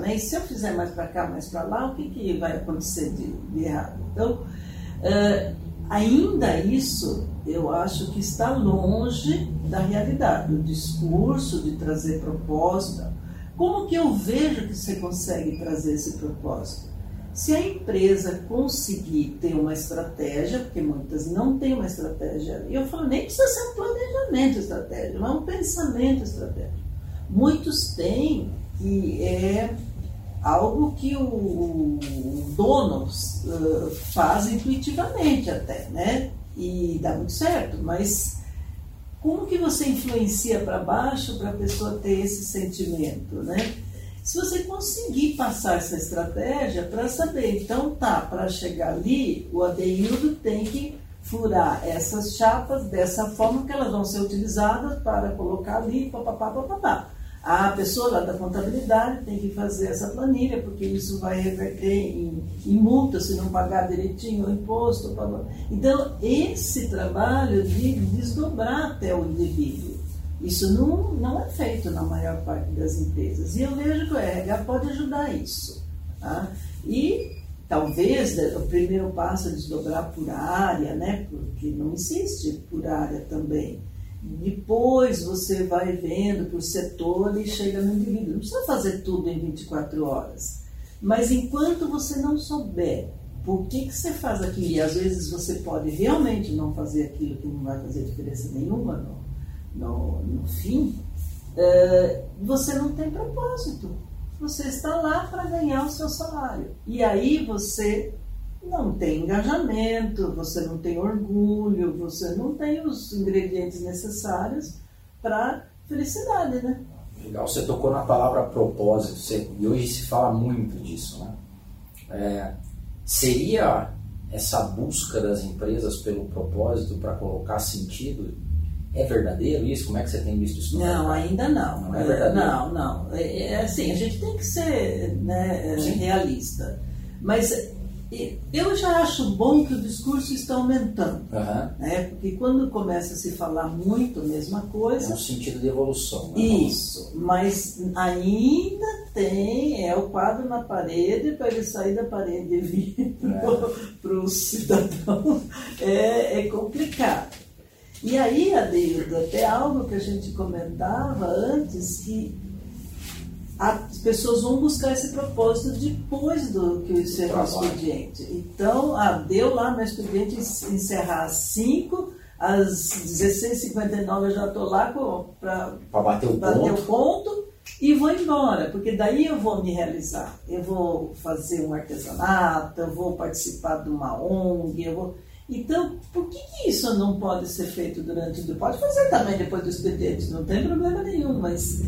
Né? E se eu fizer mais para cá, mais para lá, o que, que vai acontecer de, de errado? Então, uh, ainda isso eu acho que está longe da realidade. O discurso de trazer proposta, como que eu vejo que você consegue trazer esse propósito? Se a empresa conseguir ter uma estratégia, porque muitas não têm uma estratégia, e eu falo, nem precisa ser um planejamento estratégico, mas um pensamento estratégico. Muitos têm que é algo que o, dono uh, faz intuitivamente até, né? E dá muito certo, mas como que você influencia para baixo para a pessoa ter esse sentimento, né? Se você conseguir passar essa estratégia para saber, então tá, para chegar ali, o Adeildo tem que furar essas chapas dessa forma que elas vão ser utilizadas para colocar ali, papapá, papapá. A pessoa lá da contabilidade tem que fazer essa planilha, porque isso vai reverter em, em multa se não pagar direitinho o imposto. Então, esse trabalho de desdobrar até o indivíduo, isso não, não é feito na maior parte das empresas. E eu vejo que o RH pode ajudar isso. Tá? E talvez o primeiro passo é desdobrar por área, né? porque não existe por área também depois você vai vendo por setor e chega no indivíduo. Não precisa fazer tudo em 24 horas. Mas enquanto você não souber por que, que você faz aquilo, e às vezes você pode realmente não fazer aquilo que não vai fazer diferença nenhuma no, no, no fim, uh, você não tem propósito. Você está lá para ganhar o seu salário. E aí você não tem engajamento, você não tem orgulho, você não tem os ingredientes necessários para felicidade, né? Legal, você tocou na palavra propósito, você, e hoje se fala muito disso, né? É, seria essa busca das empresas pelo propósito para colocar sentido é verdadeiro isso? Como é que você tem visto isso? Não, ainda não. Não é verdadeiro? Não, não. É, é assim, a gente tem que ser né, realista. Mas eu já acho bom que o discurso está aumentando. Uhum. Né? Porque quando começa a se falar muito a mesma coisa. É um sentido de evolução. Né? Isso, mas ainda tem, é o quadro na parede, para ele sair da parede e vir para o cidadão, é, é complicado. E aí, Adeildo, até algo que a gente comentava antes, que as pessoas vão buscar esse propósito depois do que encerrar o expediente. Então, ah, deu lá meu expediente encerrar às 5, às 16h59 eu já estou lá para bater, o, bater ponto. o ponto e vou embora, porque daí eu vou me realizar. Eu vou fazer um artesanato, eu vou participar de uma ONG, eu vou... Então, por que, que isso não pode ser feito durante o... Pode fazer também depois do expediente, não tem problema nenhum, mas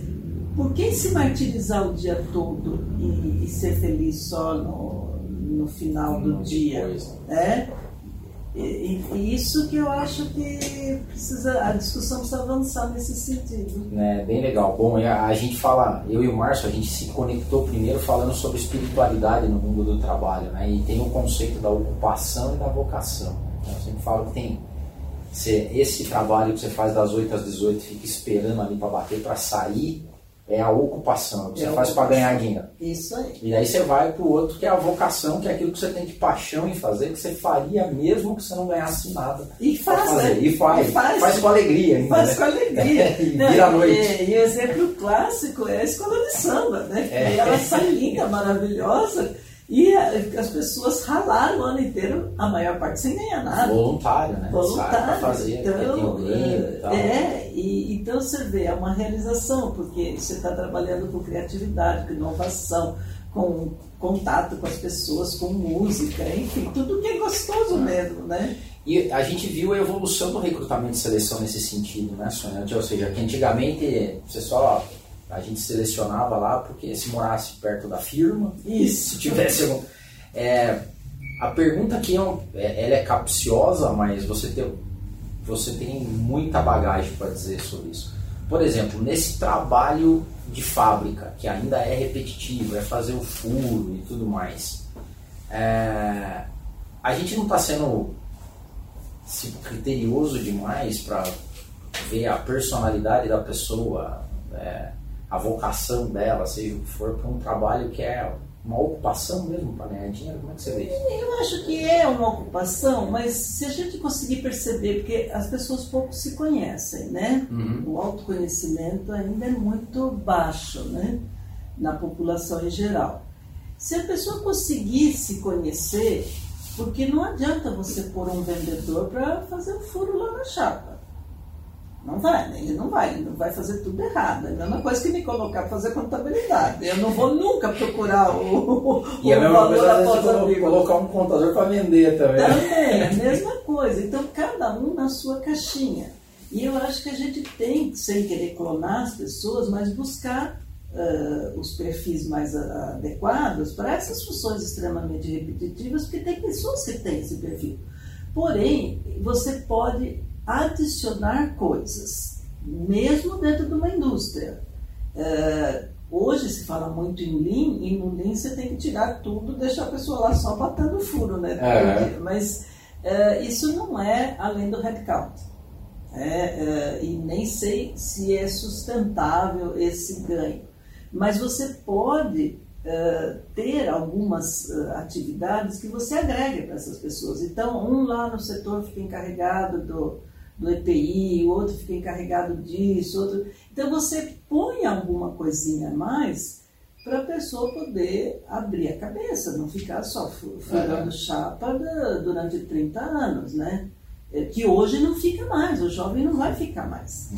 por que se martirizar o dia todo e, e ser feliz só no, no final do dia? Né? E, e, isso que eu acho que precisa, a discussão precisa avançar nesse sentido. É, bem legal. Bom, a, a gente fala, eu e o Márcio, a gente se conectou primeiro falando sobre espiritualidade no mundo do trabalho, né? E tem o conceito da ocupação e da vocação. Né? Eu sempre falo que tem esse trabalho que você faz das 8 às 18, fica esperando ali para bater, para sair, é a ocupação, que você é faz para ganhar dinheiro. Isso aí. E aí você vai para o outro que é a vocação, que é aquilo que você tem de paixão em fazer, que você faria mesmo que você não ganhasse nada. E faz, né? E faz. E faz. faz com alegria ainda. Faz né? com alegria. e não, vira a noite. E, e o exemplo clássico é a escola de samba, né? É. E ela sai linda, maravilhosa e as pessoas ralaram o ano inteiro, a maior parte sem ganhar nada. Voluntário, né? Voluntário. Fazer, então, e tal. É, e, então você vê, é uma realização, porque você está trabalhando com criatividade, com inovação, com contato com as pessoas, com música, enfim, tudo que é gostoso mesmo, né? E a gente viu a evolução do recrutamento e seleção nesse sentido, né, Sônia? Ou seja, que antigamente você só a gente selecionava lá porque se morasse perto da firma, Isso. se tivesse algum, é, a pergunta aqui é, um- é- ela é capciosa, mas você tem, você tem muita bagagem para dizer sobre isso. Por exemplo, nesse trabalho de fábrica, que ainda é repetitivo, é fazer o furo e tudo mais, é, a gente não está sendo tipo, criterioso demais para ver a personalidade da pessoa, é, a vocação dela, seja o que for, para um trabalho que é uma ocupação mesmo para ganhar dinheiro? Como é que você vê isso? Eu acho que é uma ocupação, mas se a gente conseguir perceber, porque as pessoas pouco se conhecem, né? Uhum. O autoconhecimento ainda é muito baixo, né? Na população em geral. Se a pessoa conseguir se conhecer, porque não adianta você pôr um vendedor para fazer um furo lá na chapa. Não vai, né? ele não vai, ele não vai fazer tudo errado. É a mesma coisa que me colocar para fazer contabilidade. Eu não vou nunca procurar o, E a o mesma coisa é após você colo- vírgula. colocar um contador para vender também. Também, a mesma coisa. Então, cada um na sua caixinha. E eu acho que a gente tem, sem querer clonar as pessoas, mas buscar ah, os perfis mais adequados para essas funções extremamente repetitivas, porque tem pessoas que têm esse perfil. Porém, você pode adicionar coisas, mesmo dentro de uma indústria. Eh, hoje se fala muito em Lean, e no Lean você tem que tirar tudo, deixar a pessoa lá só batendo furo, né? É. Mas eh, isso não é além do headcount. É, eh, e nem sei se é sustentável esse ganho. Mas você pode ter algumas atividades que você agregue para essas pessoas. Então, um lá no setor fica encarregado do, do EPI, o outro fica encarregado disso, outro. Então você põe alguma coisinha a mais para a pessoa poder abrir a cabeça, não ficar só fu- furando chapa da- durante 30 anos, né? É, Que hoje não fica mais, o jovem não vai ficar mais.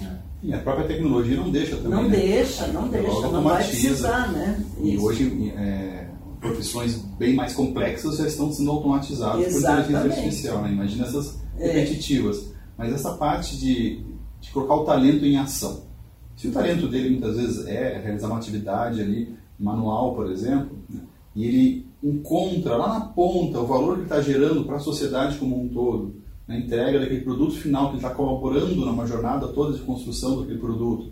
E a própria tecnologia não deixa também. Não né? deixa, não Ela deixa, não vai precisar, né? E Isso. hoje, é, profissões bem mais complexas já estão sendo automatizadas por inteligência Exatamente. artificial. Né? Imagina essas É. repetitivas. Mas essa parte de, de colocar o talento em ação. Se o talento dele muitas vezes é realizar uma atividade ali, manual, por exemplo, né? e ele encontra lá na ponta o valor que ele está gerando para a sociedade como um todo, na entrega daquele produto final, que ele está colaborando numa jornada toda de construção daquele produto,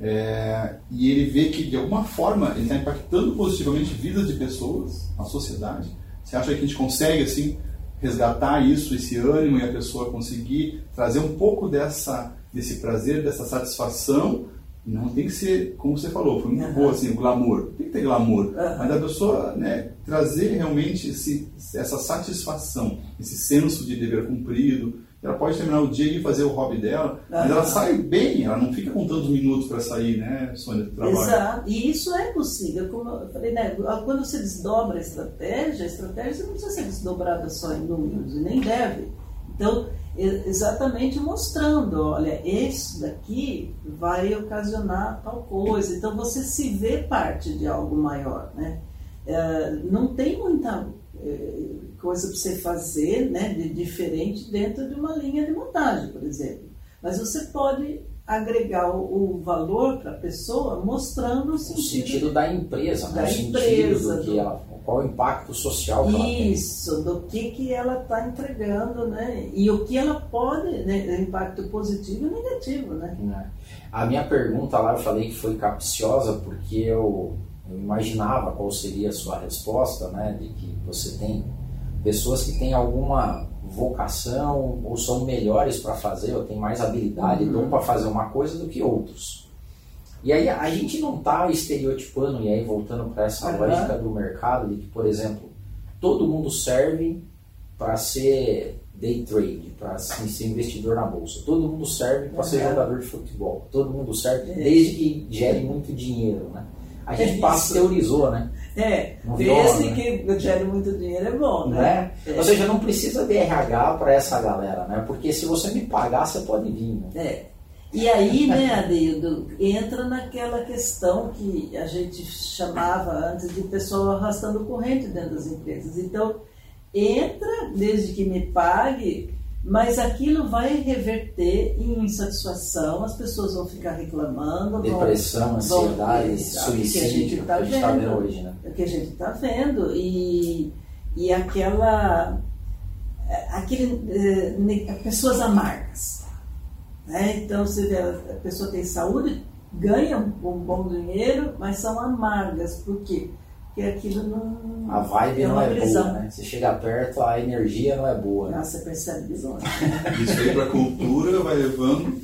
é, e ele vê que de alguma forma ele está impactando positivamente vidas de pessoas, a sociedade. Você acha que a gente consegue assim resgatar isso, esse ânimo e a pessoa conseguir trazer um pouco dessa desse prazer, dessa satisfação? Não tem que ser, como você falou, foi muito Aham. boa assim, o glamour. Tem que ter glamour, Aham. mas a pessoa né, trazer realmente esse, essa satisfação, esse senso de dever cumprido. Ela pode terminar o dia e fazer o hobby dela, mas ela Aham. sai bem, ela não fica com tantos minutos para sair, né, Sônia, do trabalho. Exato. E isso é possível. Como eu falei, né? quando você desdobra a estratégia, a estratégia não precisa ser desdobrada só em números, e nem deve. Então, e- exatamente mostrando, olha, isso daqui vai ocasionar tal coisa. Então, você se vê parte de algo maior, né? É, não tem muita é, coisa para você fazer né, de diferente dentro de uma linha de montagem, por exemplo. Mas você pode agregar o, o valor para a pessoa mostrando o O sentido. sentido da empresa, né? Da o sentido empresa, do que do- ela, qual o impacto social que ela tem. Isso, do que, que ela está entregando, né? E o que ela pode, né? Impacto positivo e negativo, né? né? A minha pergunta lá eu falei que foi capciosa porque eu, eu imaginava qual seria a sua resposta, né? De que você tem pessoas que têm alguma vocação ou são melhores para fazer, ou têm mais habilidade, Uhum. para fazer uma coisa do que outros. E aí a gente não está estereotipando, e aí voltando para essa Aham. lógica do mercado, de que, por exemplo, todo mundo serve para ser day trade, para ser investidor na bolsa. Todo mundo serve para ser Aham. jogador de futebol. Todo mundo serve É. desde que gere muito dinheiro, né? A É gente isso. pasteurizou, né? É, Não desde né? que gere muito dinheiro é bom, né? né? É. Ou seja, não precisa de RH para essa galera, né? Porque se você me pagar, você pode vir. Né? É. E aí, né, Adeildo, entra naquela questão que a gente chamava antes de pessoal arrastando corrente dentro das empresas. Então, entra desde que me pague, mas aquilo vai reverter em insatisfação, as pessoas vão ficar reclamando. Depressão, vão, ansiedade, vão, suicídio, que a gente está tá vendo, hoje, né? O que a gente está vendo. E, e aquela. Aquele, eh, pessoas amargas. Né? Então, você vê, a pessoa tem saúde, ganha um bom dinheiro, mas são amargas. Por quê? Porque aquilo não. A vibe é não é prisão. boa, né? Você chega perto, a energia não é boa. Né? Nossa, você percebe de longe. Isso aí para a cultura vai levando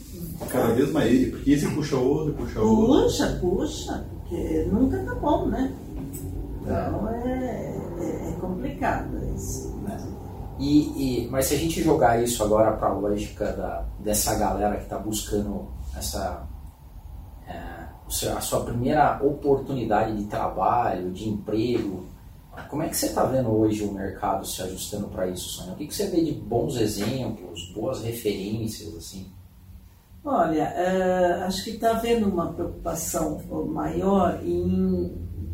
cada vez mais. Porque esse puxa outro, puxa outro. Puxa, puxa, porque nunca tá bom, né? Então é, é, é complicado isso. Né? E, e, mas se a gente jogar isso agora para a lógica da, dessa galera que está buscando essa a sua primeira oportunidade de trabalho, de emprego. Como é que você está vendo hoje o mercado se ajustando para isso, Sônia? O que, que você vê de bons exemplos, boas referências, assim? Olha, uh, acho que está havendo uma preocupação maior em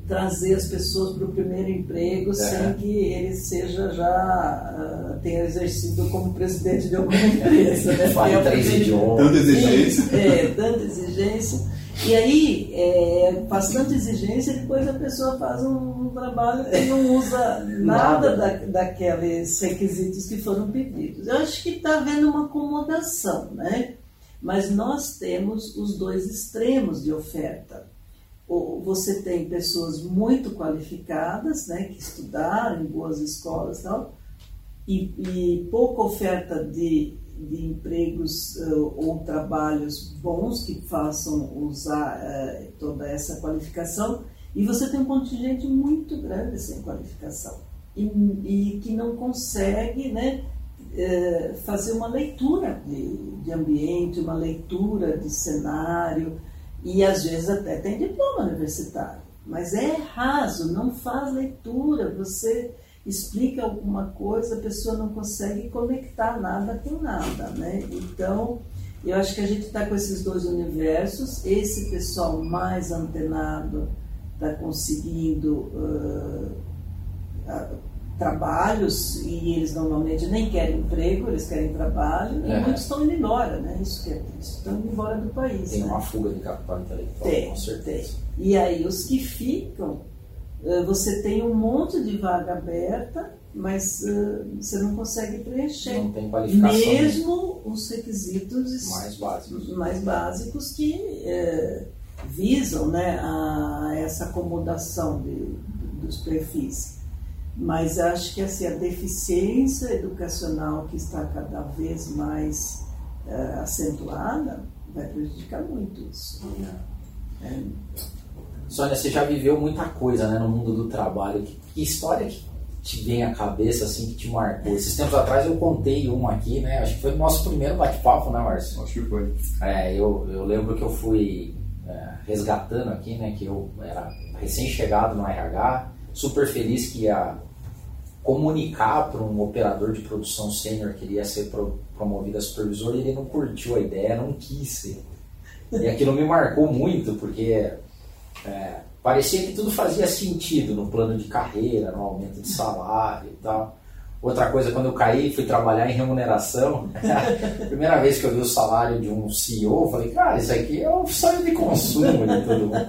trazer as pessoas para o primeiro emprego é. sem que ele seja já uh, tenha exercido como presidente de alguma empresa. Né? Fale três idiomas. Tanta exigência. É, tanta exigência. E aí, é, faz tanta exigência, depois a pessoa faz um, um trabalho e não usa nada, nada. Da, daqueles requisitos que foram pedidos. Eu acho que está havendo uma acomodação, né? Mas nós temos os dois extremos de oferta. Você tem pessoas muito qualificadas, né, que estudaram em boas escolas e tal, e, e pouca oferta de de empregos uh, ou trabalhos bons que façam usar uh, toda essa qualificação. E você tem um contingente muito grande sem qualificação. E, e que não consegue né, uh, fazer uma leitura de, de ambiente, uma leitura de cenário. E às vezes até tem diploma universitário, mas é raso, não faz leitura, você explica alguma coisa, a pessoa não consegue conectar nada com nada, né? Então, eu acho que a gente está com esses dois universos. Esse pessoal mais antenado está conseguindo uh, uh, trabalhos e eles normalmente nem querem emprego, eles querem trabalho é. e muitos estão indo embora, né? Isso que é triste, estão indo embora do país. Tem né? uma fuga de capital intelectual, tem, com certeza. Tem. E aí os que ficam você tem um monte de vaga aberta, mas uh, você não consegue preencher. Não tem qualificação. Mesmo os requisitos mais básicos, mais básicos que uh, visam né, a essa acomodação de, dos perfis. Mas acho que assim, a deficiência educacional que está cada vez mais uh, acentuada vai prejudicar muito isso. É. É. Sônia, você já viveu muita coisa né, no mundo do trabalho. Que, que, história que te vem à cabeça, assim, que te marcou? Esses tempos atrás eu contei uma aqui, né? Acho que foi o nosso primeiro bate-papo, né, Márcio? Acho que foi. É, eu, eu lembro que eu fui é, resgatando aqui, né? Que eu era recém-chegado no RH, super feliz que ia comunicar para um operador de produção sênior que iria ser pro, promovido a supervisor e ele não curtiu a ideia, não quis ser. E aquilo me marcou muito, porque é, parecia que tudo fazia sentido no plano de carreira, no aumento de salário e tal. Outra coisa, quando eu caí, fui trabalhar em remuneração. a primeira vez que eu vi o salário de um CEO, eu falei, cara, isso aqui é um sonho de consumo de todo mundo.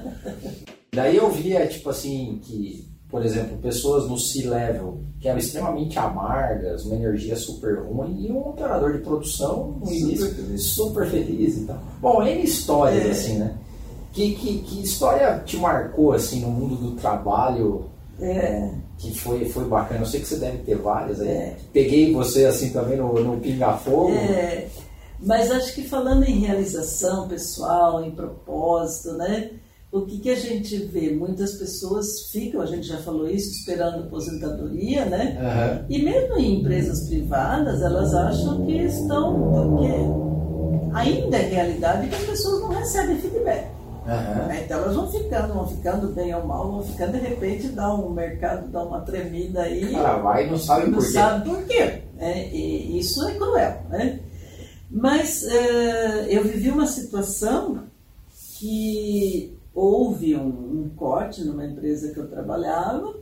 Daí eu via, tipo assim, que, por exemplo, pessoas no C-level que eram extremamente amargas, uma energia super ruim, e um operador de produção no início super, super feliz e tal. Bom, N histórias, é. assim, né? Que, que, que, história te marcou assim no mundo do trabalho? É. Que foi, foi bacana. Eu sei que você deve ter várias aí. É. Peguei você assim também no, no pinga-fogo. É. Mas acho que falando em realização pessoal, em propósito, né? O que, que a gente vê? Muitas pessoas ficam, a gente já falou isso, esperando aposentadoria, né? Uhum. E mesmo em empresas privadas, elas acham que estão. Porque ainda é realidade que as pessoas não recebem feedback. Uhum. Então elas vão ficando, vão ficando bem ou mal, vão ficando, de repente dá um mercado, dá uma tremida aí. Cara, vai e não sabe não por quê. Não sabe por quê. É, e isso é cruel, né? Mas eh, eu vivi uma situação que houve um, um corte numa empresa que eu trabalhava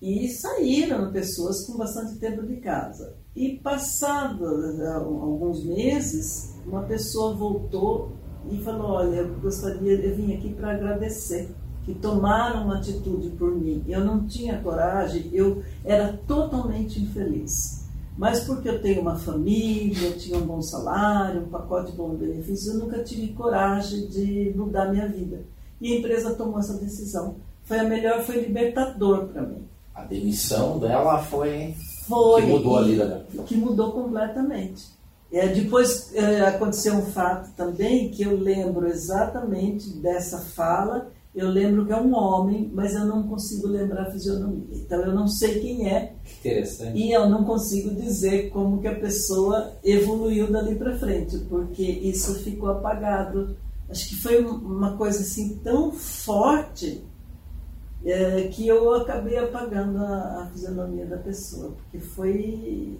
e saíram pessoas com bastante tempo de casa. E passados eh, alguns meses, uma pessoa voltou e falou: Olha, eu gostaria, eu vim aqui para agradecer que tomaram uma atitude por mim. Eu não tinha coragem, eu era totalmente infeliz. Mas porque eu tenho uma família, tinha um bom salário, um pacote de benefícios, eu nunca tive coragem de mudar minha vida. E a empresa tomou essa decisão. Foi a melhor, foi libertador para mim. A demissão dela foi, foi que mudou a vida dela. Que mudou completamente. É, depois é, aconteceu um fato também que eu lembro exatamente dessa fala. Eu lembro que é um homem, mas eu não consigo lembrar a fisionomia. Então eu não sei quem é. Que interessante. E eu não consigo dizer como que a pessoa evoluiu dali para frente, porque isso ficou apagado. Acho que foi uma coisa assim tão forte é, que eu acabei apagando a, a, fisionomia da pessoa, porque foi,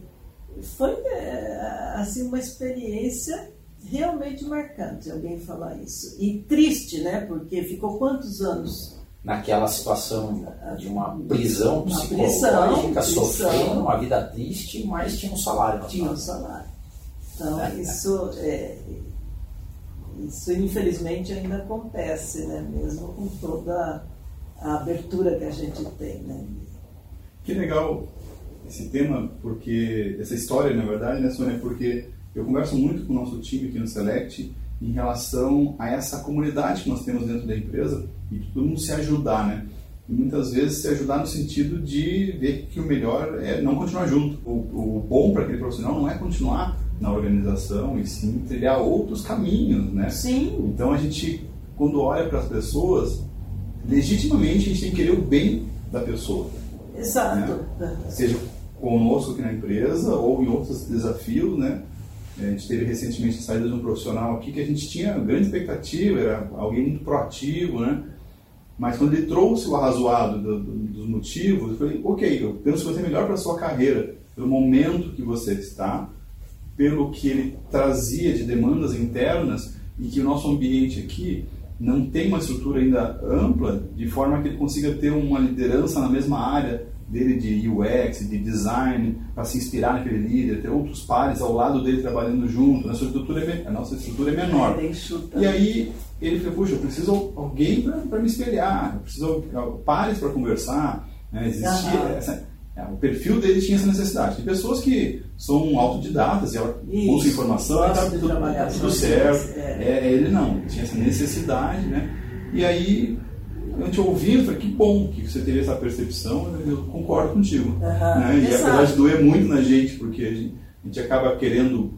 foi é, assim uma experiência realmente marcante alguém falar isso. E triste, né? Porque ficou quantos anos? Naquela situação de uma prisão psicológica, sofrendo uma vida triste, mas tinha um salário. Tinha um salário. Então, é, isso, é, isso infelizmente ainda acontece, né? Mesmo com toda a abertura que a gente tem, né? Que legal esse tema, porque essa história, na verdade, né, Sônia, porque eu converso muito com o nosso time aqui no Select em relação a essa comunidade que nós temos dentro da empresa e todo mundo se ajudar, né? E muitas vezes se ajudar no sentido de ver que o melhor é não continuar junto. O, o bom para aquele profissional não é continuar na organização e sim trilhar outros caminhos, né? Sim. Então a gente, quando olha para as pessoas, legitimamente a gente tem que querer o bem da pessoa. Exato. Né? Seja conosco aqui na empresa ou em outros desafios, né? A gente teve recentemente a saída de um profissional aqui que a gente tinha grande expectativa, era alguém muito proativo, né? Mas quando ele trouxe o arrazoado do, do, dos motivos, eu falei, ok, eu penso que você é melhor para a sua carreira, pelo momento que você está, pelo que ele trazia de demandas internas e que o nosso ambiente aqui não tem uma estrutura ainda ampla, de forma que ele consiga ter uma liderança na mesma área dele de UX, de design, para se inspirar naquele líder, ter outros pares ao lado dele trabalhando junto. A, estrutura é, a nossa estrutura é menor. É e aí ele falou, puxa, eu preciso alguém para me espelhar, eu preciso de pares para conversar. Né? Existia uhum. essa, é, o perfil dele tinha essa necessidade. Tem pessoas que são autodidatas ela busca informação está tudo, tá tudo certo. É. É, ele não, ele tinha essa necessidade, né? E aí a gente ouvindo, falei, que bom que você teve essa percepção, eu concordo contigo. Uhum, né? E apesar de doer muito na gente, porque a gente, a gente acaba querendo,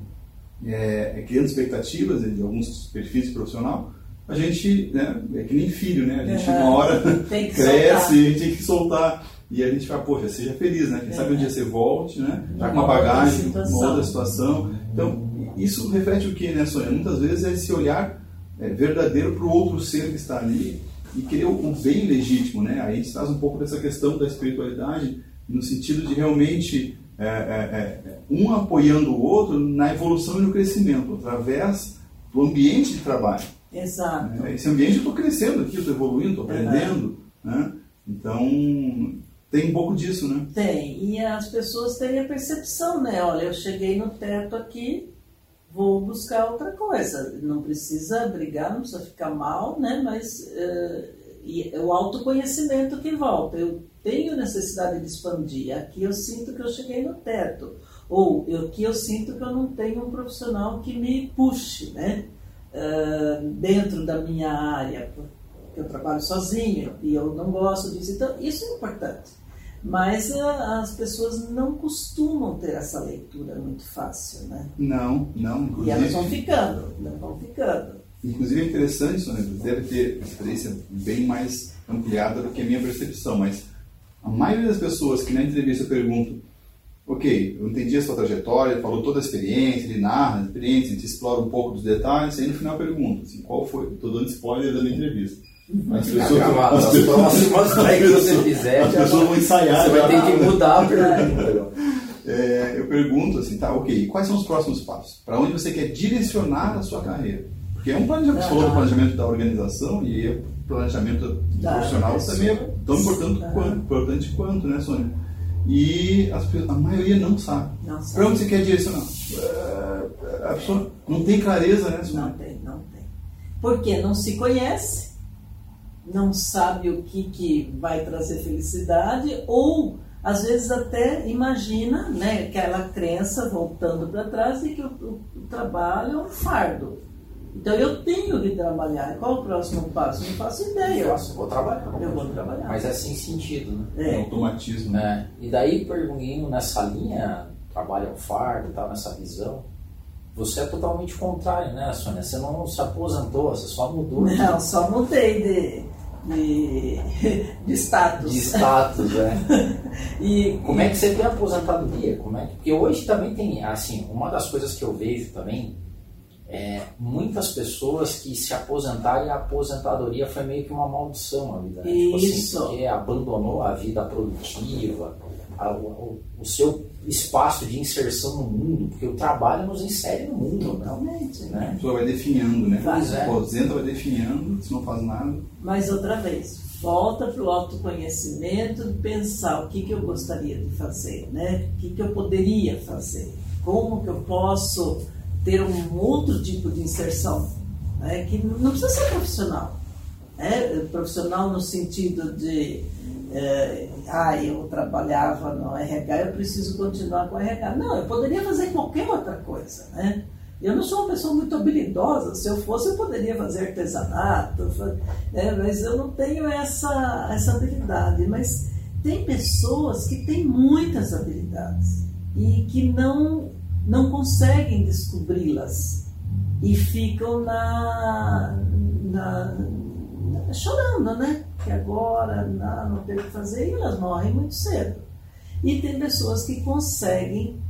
é, criando expectativas de alguns perfis profissional, a gente, né, é que nem filho, né? A gente uhum. uma hora cresce, a gente tem que soltar. E a gente fala, poxa, seja feliz, né? Quem é. sabe um dia você volte, né? Já com uma bagagem, uma outra situação. Então, isso reflete o que, né, Sônia? Muitas vezes é esse olhar é, verdadeiro para o outro ser que está ali e querer o bem legítimo, né? Aí a gente traz um pouco dessa questão da espiritualidade no sentido de realmente é, é, é, um apoiando o outro na evolução e no crescimento através do ambiente de trabalho. Exato. Né? Esse ambiente eu estou crescendo aqui, estou evoluindo, estou aprendendo, né? Então tem um pouco disso, né? Tem. E as pessoas têm a percepção, né? Olha, eu cheguei no teto aqui, vou buscar outra coisa. Não precisa brigar, não precisa ficar mal, né? Mas uh, e, o autoconhecimento que volta. Eu tenho necessidade de expandir. Aqui eu sinto que eu cheguei no teto. Ou aqui eu sinto que eu não tenho um profissional que me puxe, né? Uh, dentro da minha área, porque eu trabalho sozinho e eu não gosto disso. Então, isso é importante. Mas as pessoas não costumam ter essa leitura muito fácil, né? Não, não. Inclusive... E elas vão ficando, não vão ficando. Inclusive é interessante, Sônia, deve ter experiência bem mais ampliada do que a minha percepção, mas a maioria das pessoas que na entrevista perguntam, ok, eu entendi a sua trajetória, falou toda a experiência, ele narra a experiência, a gente explora um pouco dos detalhes, aí no final pergunta, assim, qual foi, estou dando spoiler da minha entrevista. As pessoas, gravado, as, as próximas que você fizer, as pessoas vão ensaiar. Você vai ter que mudar a pergunta. é, eu pergunto assim, tá, ok, quais são os próximos passos? Para onde você quer direcionar a sua carreira? Porque é um planejamento, você falou do planejamento da organização e o planejamento Da profissional pessoa. também é tão importante Aham. quanto, importante quanto, né, Sônia? E as a maioria não sabe. Sabe. Para onde você quer direcionar? É, A pessoa não tem clareza, né, Sônia? Não tem, não tem. Porque não se conhece, não sabe o que, que vai trazer felicidade, ou às vezes até imagina né, aquela crença voltando para trás de que o, o- o trabalho é um fardo. Então eu tenho que trabalhar. Qual o próximo passo? Não faço ideia. Eu vou trabalhar. Eu vou trabalhar. Mas é sem sentido, né? É É. automatismo. É, E daí, perguntando nessa linha, trabalho ao fardo e tal, nessa visão, você é totalmente contrário, né, Sônia? Você não se aposentou, você só mudou Não, só mudei de, de, de status. de status, né? E, Como é que você vê a aposentadoria? Como é que... Porque hoje também tem, assim, uma das coisas que eu vejo também é muitas pessoas que se aposentaram e a aposentadoria foi meio que uma maldição na vida. né? Tipo assim, Isso. porque abandonou a vida produtiva, a- o, o seu espaço de inserção no mundo, porque o trabalho nos insere no mundo, né? Totalmente. A né? pessoa vai definhando, né? Vai, Se é. aposenta, vai definhando, se não faz nada. Mas outra vez, volta para o autoconhecimento, de pensar o que, que eu gostaria de fazer, né? O que, que eu poderia fazer, como que eu posso ter um outro tipo de inserção, né? que não precisa ser profissional. Né? Profissional no sentido de, eh, ah, eu trabalhava no RH, eu preciso continuar com o RH. Não, eu poderia fazer qualquer outra coisa, né? Eu não sou uma pessoa muito habilidosa. Se eu fosse, eu poderia fazer artesanato, né? mas eu não tenho essa, essa habilidade. Mas tem pessoas que têm muitas habilidades e que não, não conseguem descobri-las e ficam na, na, na- chorando, né? Que agora não, não tem o que fazer e elas morrem muito cedo. E tem pessoas que conseguem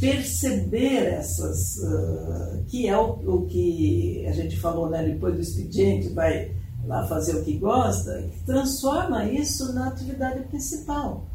perceber essas, ah, que é o, o que a gente falou, né? Depois do expediente vai lá fazer o que gosta, que transforma isso na atividade principal.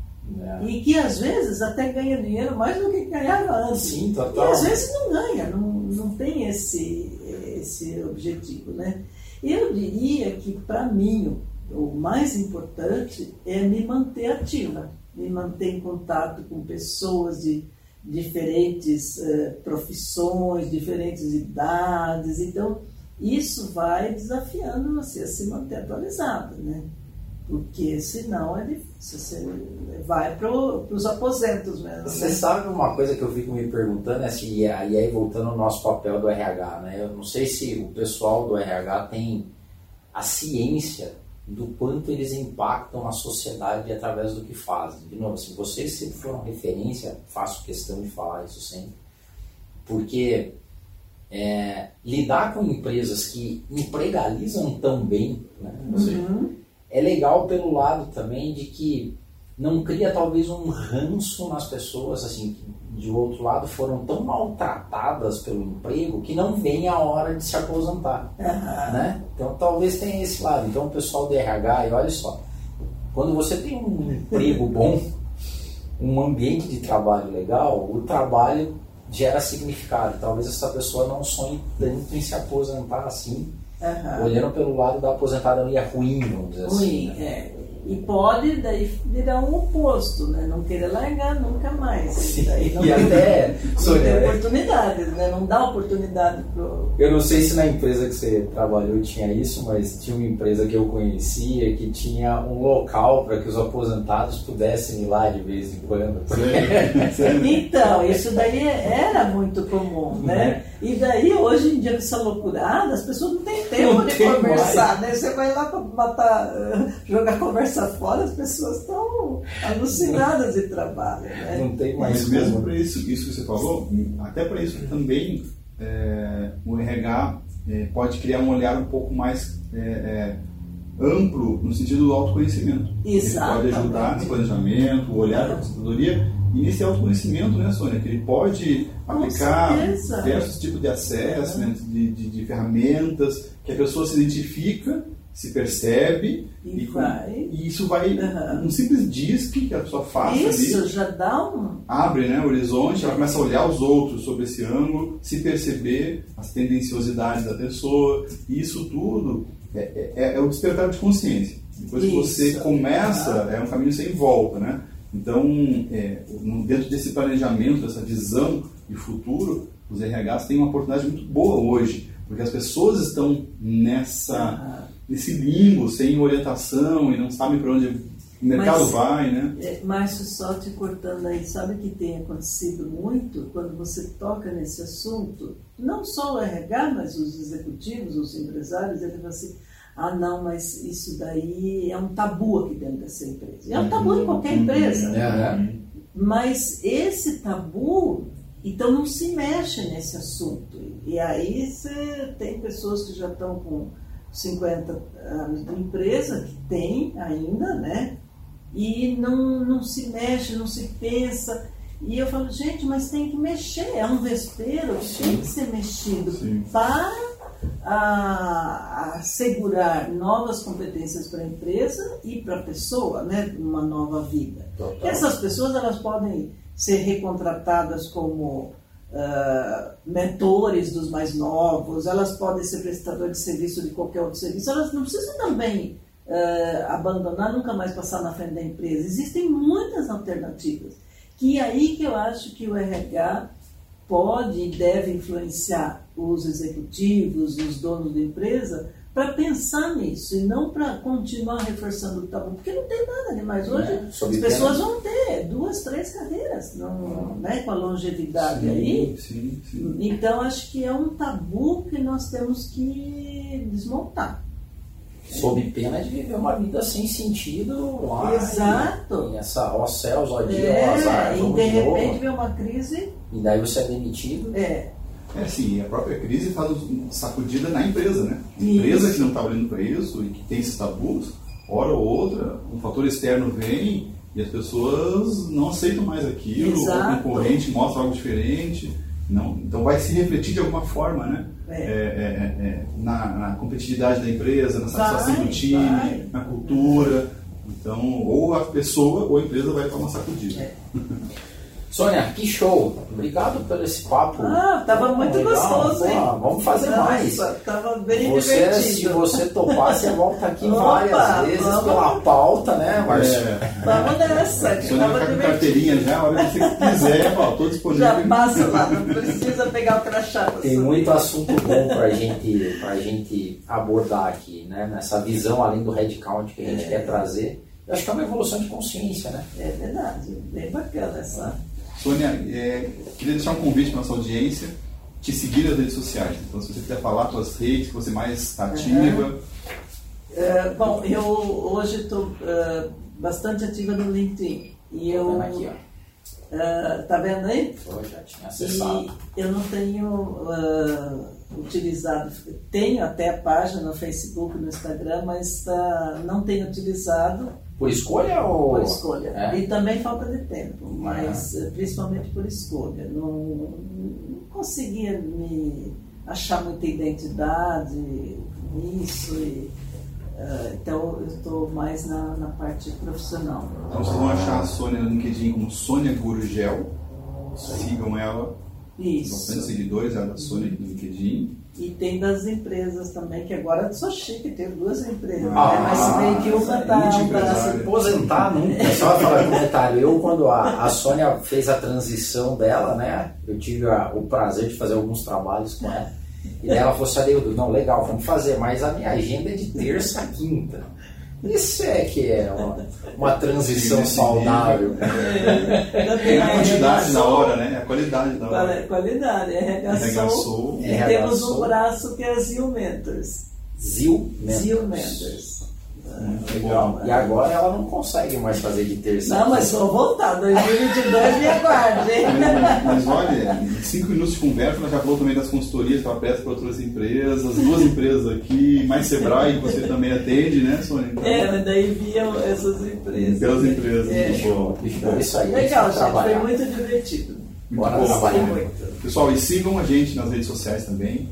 É. E que às vezes até ganha dinheiro mais do que ganhava antes. Sim, E total. às vezes não ganha, não, não tem esse, esse objetivo, né? Eu diria que, para mim, o mais importante é me manter ativa, me manter em contato com pessoas de diferentes eh, profissões, diferentes idades. Então, isso vai desafiando você a se manter atualizado, né? Porque senão é difícil, você vai para os aposentos mesmo. Você né? sabe uma coisa que eu fico me perguntando, é assim, e aí aí voltando ao nosso papel do RH, né? Eu não sei se o pessoal do RH tem a ciência do quanto eles impactam na sociedade através do que fazem. De novo, assim, vocês sempre foram referência, faço questão de falar isso sempre, porque é, lidar com empresas que empregalizam tão bem, né? Ou seja, Uhum. é legal pelo lado também de que não cria talvez um ranço nas pessoas assim de outro lado foram tão maltratadas pelo emprego que não vem a hora de se aposentar Aham. né então talvez tenha esse lado então o pessoal do RH e olha só quando você tem um emprego bom um ambiente de trabalho legal o trabalho gera significado talvez essa pessoa não sonhe tanto em se aposentar assim Aham. olhando pelo lado da aposentadoria ruim vamos dizer assim né? é. E pode daí virar um oposto, né? Não querer largar nunca mais. Sim, Daí não e tem- até, não tem né? oportunidades, né? Não dá oportunidade pro. Eu não sei se na empresa que você trabalhou tinha isso, mas tinha uma empresa que eu conhecia que tinha um local para que os aposentados pudessem ir lá de vez em quando. Então, isso daí era muito comum, né? Né? E daí, hoje em dia, com essa loucurada, as pessoas não têm tempo Não de tem conversar, né? Você vai lá para matar, jogar conversa fora, as pessoas estão alucinadas de trabalho, né? Não tem mais Mas mesmo para isso, isso que você falou, até para isso também é, o RH é, pode criar um olhar um pouco mais é, é, amplo no sentido do autoconhecimento. Ele Exatamente. pode ajudar no planejamento, o olhar para a aposentadoria e nesse autoconhecimento, né, Sônia? Que ele pode Com aplicar certeza. diversos tipos de assessment, de, de, de ferramentas que a pessoa se identifica se percebe E com- vai. e isso vai Aham. um simples disque que a pessoa faz Isso ali, já dá um. abre né, o horizonte, ela começa a olhar os outros sobre esse ângulo, se perceber as tendenciosidades da pessoa, e isso tudo é, é- é o despertar de consciência. Depois que você Isso. começa, Ah. é um caminho sem volta, né? Então, é, dentro desse planejamento, dessa visão de futuro, os RHs têm uma oportunidade muito boa hoje, porque as pessoas estão nessa Ah, nesse limbo, sem orientação e não sabem para onde o mercado Mas- vai, né? é, Márcio, só te cortando aí, sabe que tem acontecido muito quando você toca nesse assunto? Não só o RH, mas os executivos, os empresários, ele fala assim: ah, não, mas isso daí é um tabu aqui dentro dessa empresa. E é um tabu em qualquer empresa. Aham. Mas esse tabu, então não se mexe nesse assunto. E aí você tem pessoas que já estão com 50 anos de empresa, que tem ainda, né? E não, não se mexe, não se pensa. E eu falo, gente, mas tem que mexer, é um vespeiro, tem que ser mexido Sim. para a- assegurar novas competências para a empresa e para a pessoa, né? Uma nova vida. Total. Essas pessoas elas podem ser recontratadas como ah, mentores dos mais novos, elas podem ser prestadores de serviço de qualquer outro serviço, elas não precisam também ah, abandonar, nunca mais passar na frente da empresa. Existem muitas alternativas. Que é aí que eu acho que o RH pode e deve influenciar os executivos, os donos da empresa, para pensar nisso e não para continuar reforçando o tabu, porque não tem nada demais. Hoje É, sob as pena- pessoas vão ter duas, três carreiras, não, né, com a longevidade aí. sim, sim. Então acho que é um tabu que nós temos que desmontar. Sob pena de viver uma vida sem sentido lá. Exato. E, essa, ó céus, ó dia, ó azar, É, e de de novo. repente vem uma crise. E daí você é demitido. É, É assim, a própria crise faz uma sacudida na empresa, né? Isso. empresa que não está olhando para isso e que tem esses tabus, hora ou outra, um fator externo vem e as pessoas não aceitam mais aquilo, Exato. o concorrente mostra algo diferente. Não, então vai se refletir de alguma forma, né? É. É, é, é, é, na, na competitividade da empresa, na satisfação Vai, do time, vai. na cultura. Então, ou a pessoa ou a empresa vai tomar sacudida. É. Sônia, que show! Obrigado por esse papo. Ah, tava muito Legal. gostoso, hein? Pô, Vamos fazer mais. Nossa, tava bem Você, se divertido. você topar, você volta aqui Opa, várias vezes vamos. pela pauta, né, Márcio? É, Vamos nessa, que se eu tava ficar com carteirinha já, a hora que você quiser, ó, tô disponível. Já passa lá, não precisa pegar o crachá. Tem muito assunto bom pra gente, pra gente abordar aqui, né? Nessa visão além do headcount que a gente quer trazer. Eu acho que é uma evolução de consciência, né? É verdade, bem bacana essa. Sônia, é, queria deixar um convite para nossa audiência, te seguir nas redes sociais. Então, se você quiser falar suas redes, que você mais está ativa, É, bom, eu hoje estou bastante ativa no LinkedIn. E eu. Vendo aqui, ó. é, tá vendo aí? Eu já tinha acessado. E eu não tenho ah, utilizado, tenho até a página no Facebook, no Instagram, mas não tenho utilizado Por escolha ou. por escolha. É? E também falta de tempo, mas eh, principalmente por escolha. Não, não conseguia me achar muita identidade nisso. E, eh, então eu estou mais na, na parte profissional. então vocês vão achar a Sônia no LinkedIn como Sônia Gurgel. Sigam ela, bastante Isso. seguidores, ela da Sônia no LinkedIn. E tem das empresas também, que agora eu sou chique, tenho duas empresas. Ah, né? Mas se bem que uma está tá se aposentar nunca. Só falar um detalhe. Eu, quando a, a Sônia fez a transição dela, né? Eu tive a- o prazer de fazer alguns trabalhos com ela. E daí ela falou assim, não, legal, vamos fazer, mas a minha agenda é de terça a quinta. Isso é que é uma, uma transição saudável. É a quantidade na hora, né? É a qualidade da hora. Qualidade, RH RH Soul. Soul. E temos um braço que é Zil Mentors. Zil Mendes. Zil Mentors. Muito Legal. bom. E agora ela não consegue mais fazer de terça. Não, mas vou voltar. 2022 me aguarde. hein? Mas, mas olha, em cinco minutos de conversa, ela já falou também das consultorias que ela presta para outras empresas, duas empresas aqui, mais Sebrae, que você também atende, né, Sônia? Então, É, mas daí viam essas empresas. Pelas empresas, É. muito bom. Então, isso aí. Legal, gente Foi muito divertido. Muito Bora bom. trabalhar. Muito. Pessoal, e sigam a gente nas redes sociais também.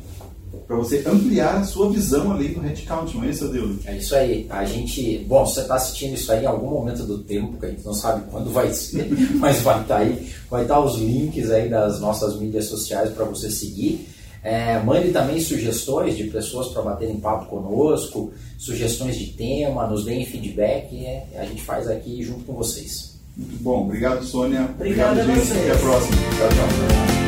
Para você ampliar a sua visão além do headcount, não é isso, Deus? É isso aí. A gente, bom, você está assistindo isso aí em algum momento do tempo, que a gente não sabe quando vai ser, mas vai estar tá aí. Vai estar tá os links aí das nossas mídias sociais para você seguir. É, mande também sugestões de pessoas para baterem papo conosco, sugestões de tema, nos deem feedback. É, a gente faz aqui junto com vocês. Muito bom. Obrigado, Sônia. Obrigada Obrigado, gente. Até a próxima. Tchau, tchau.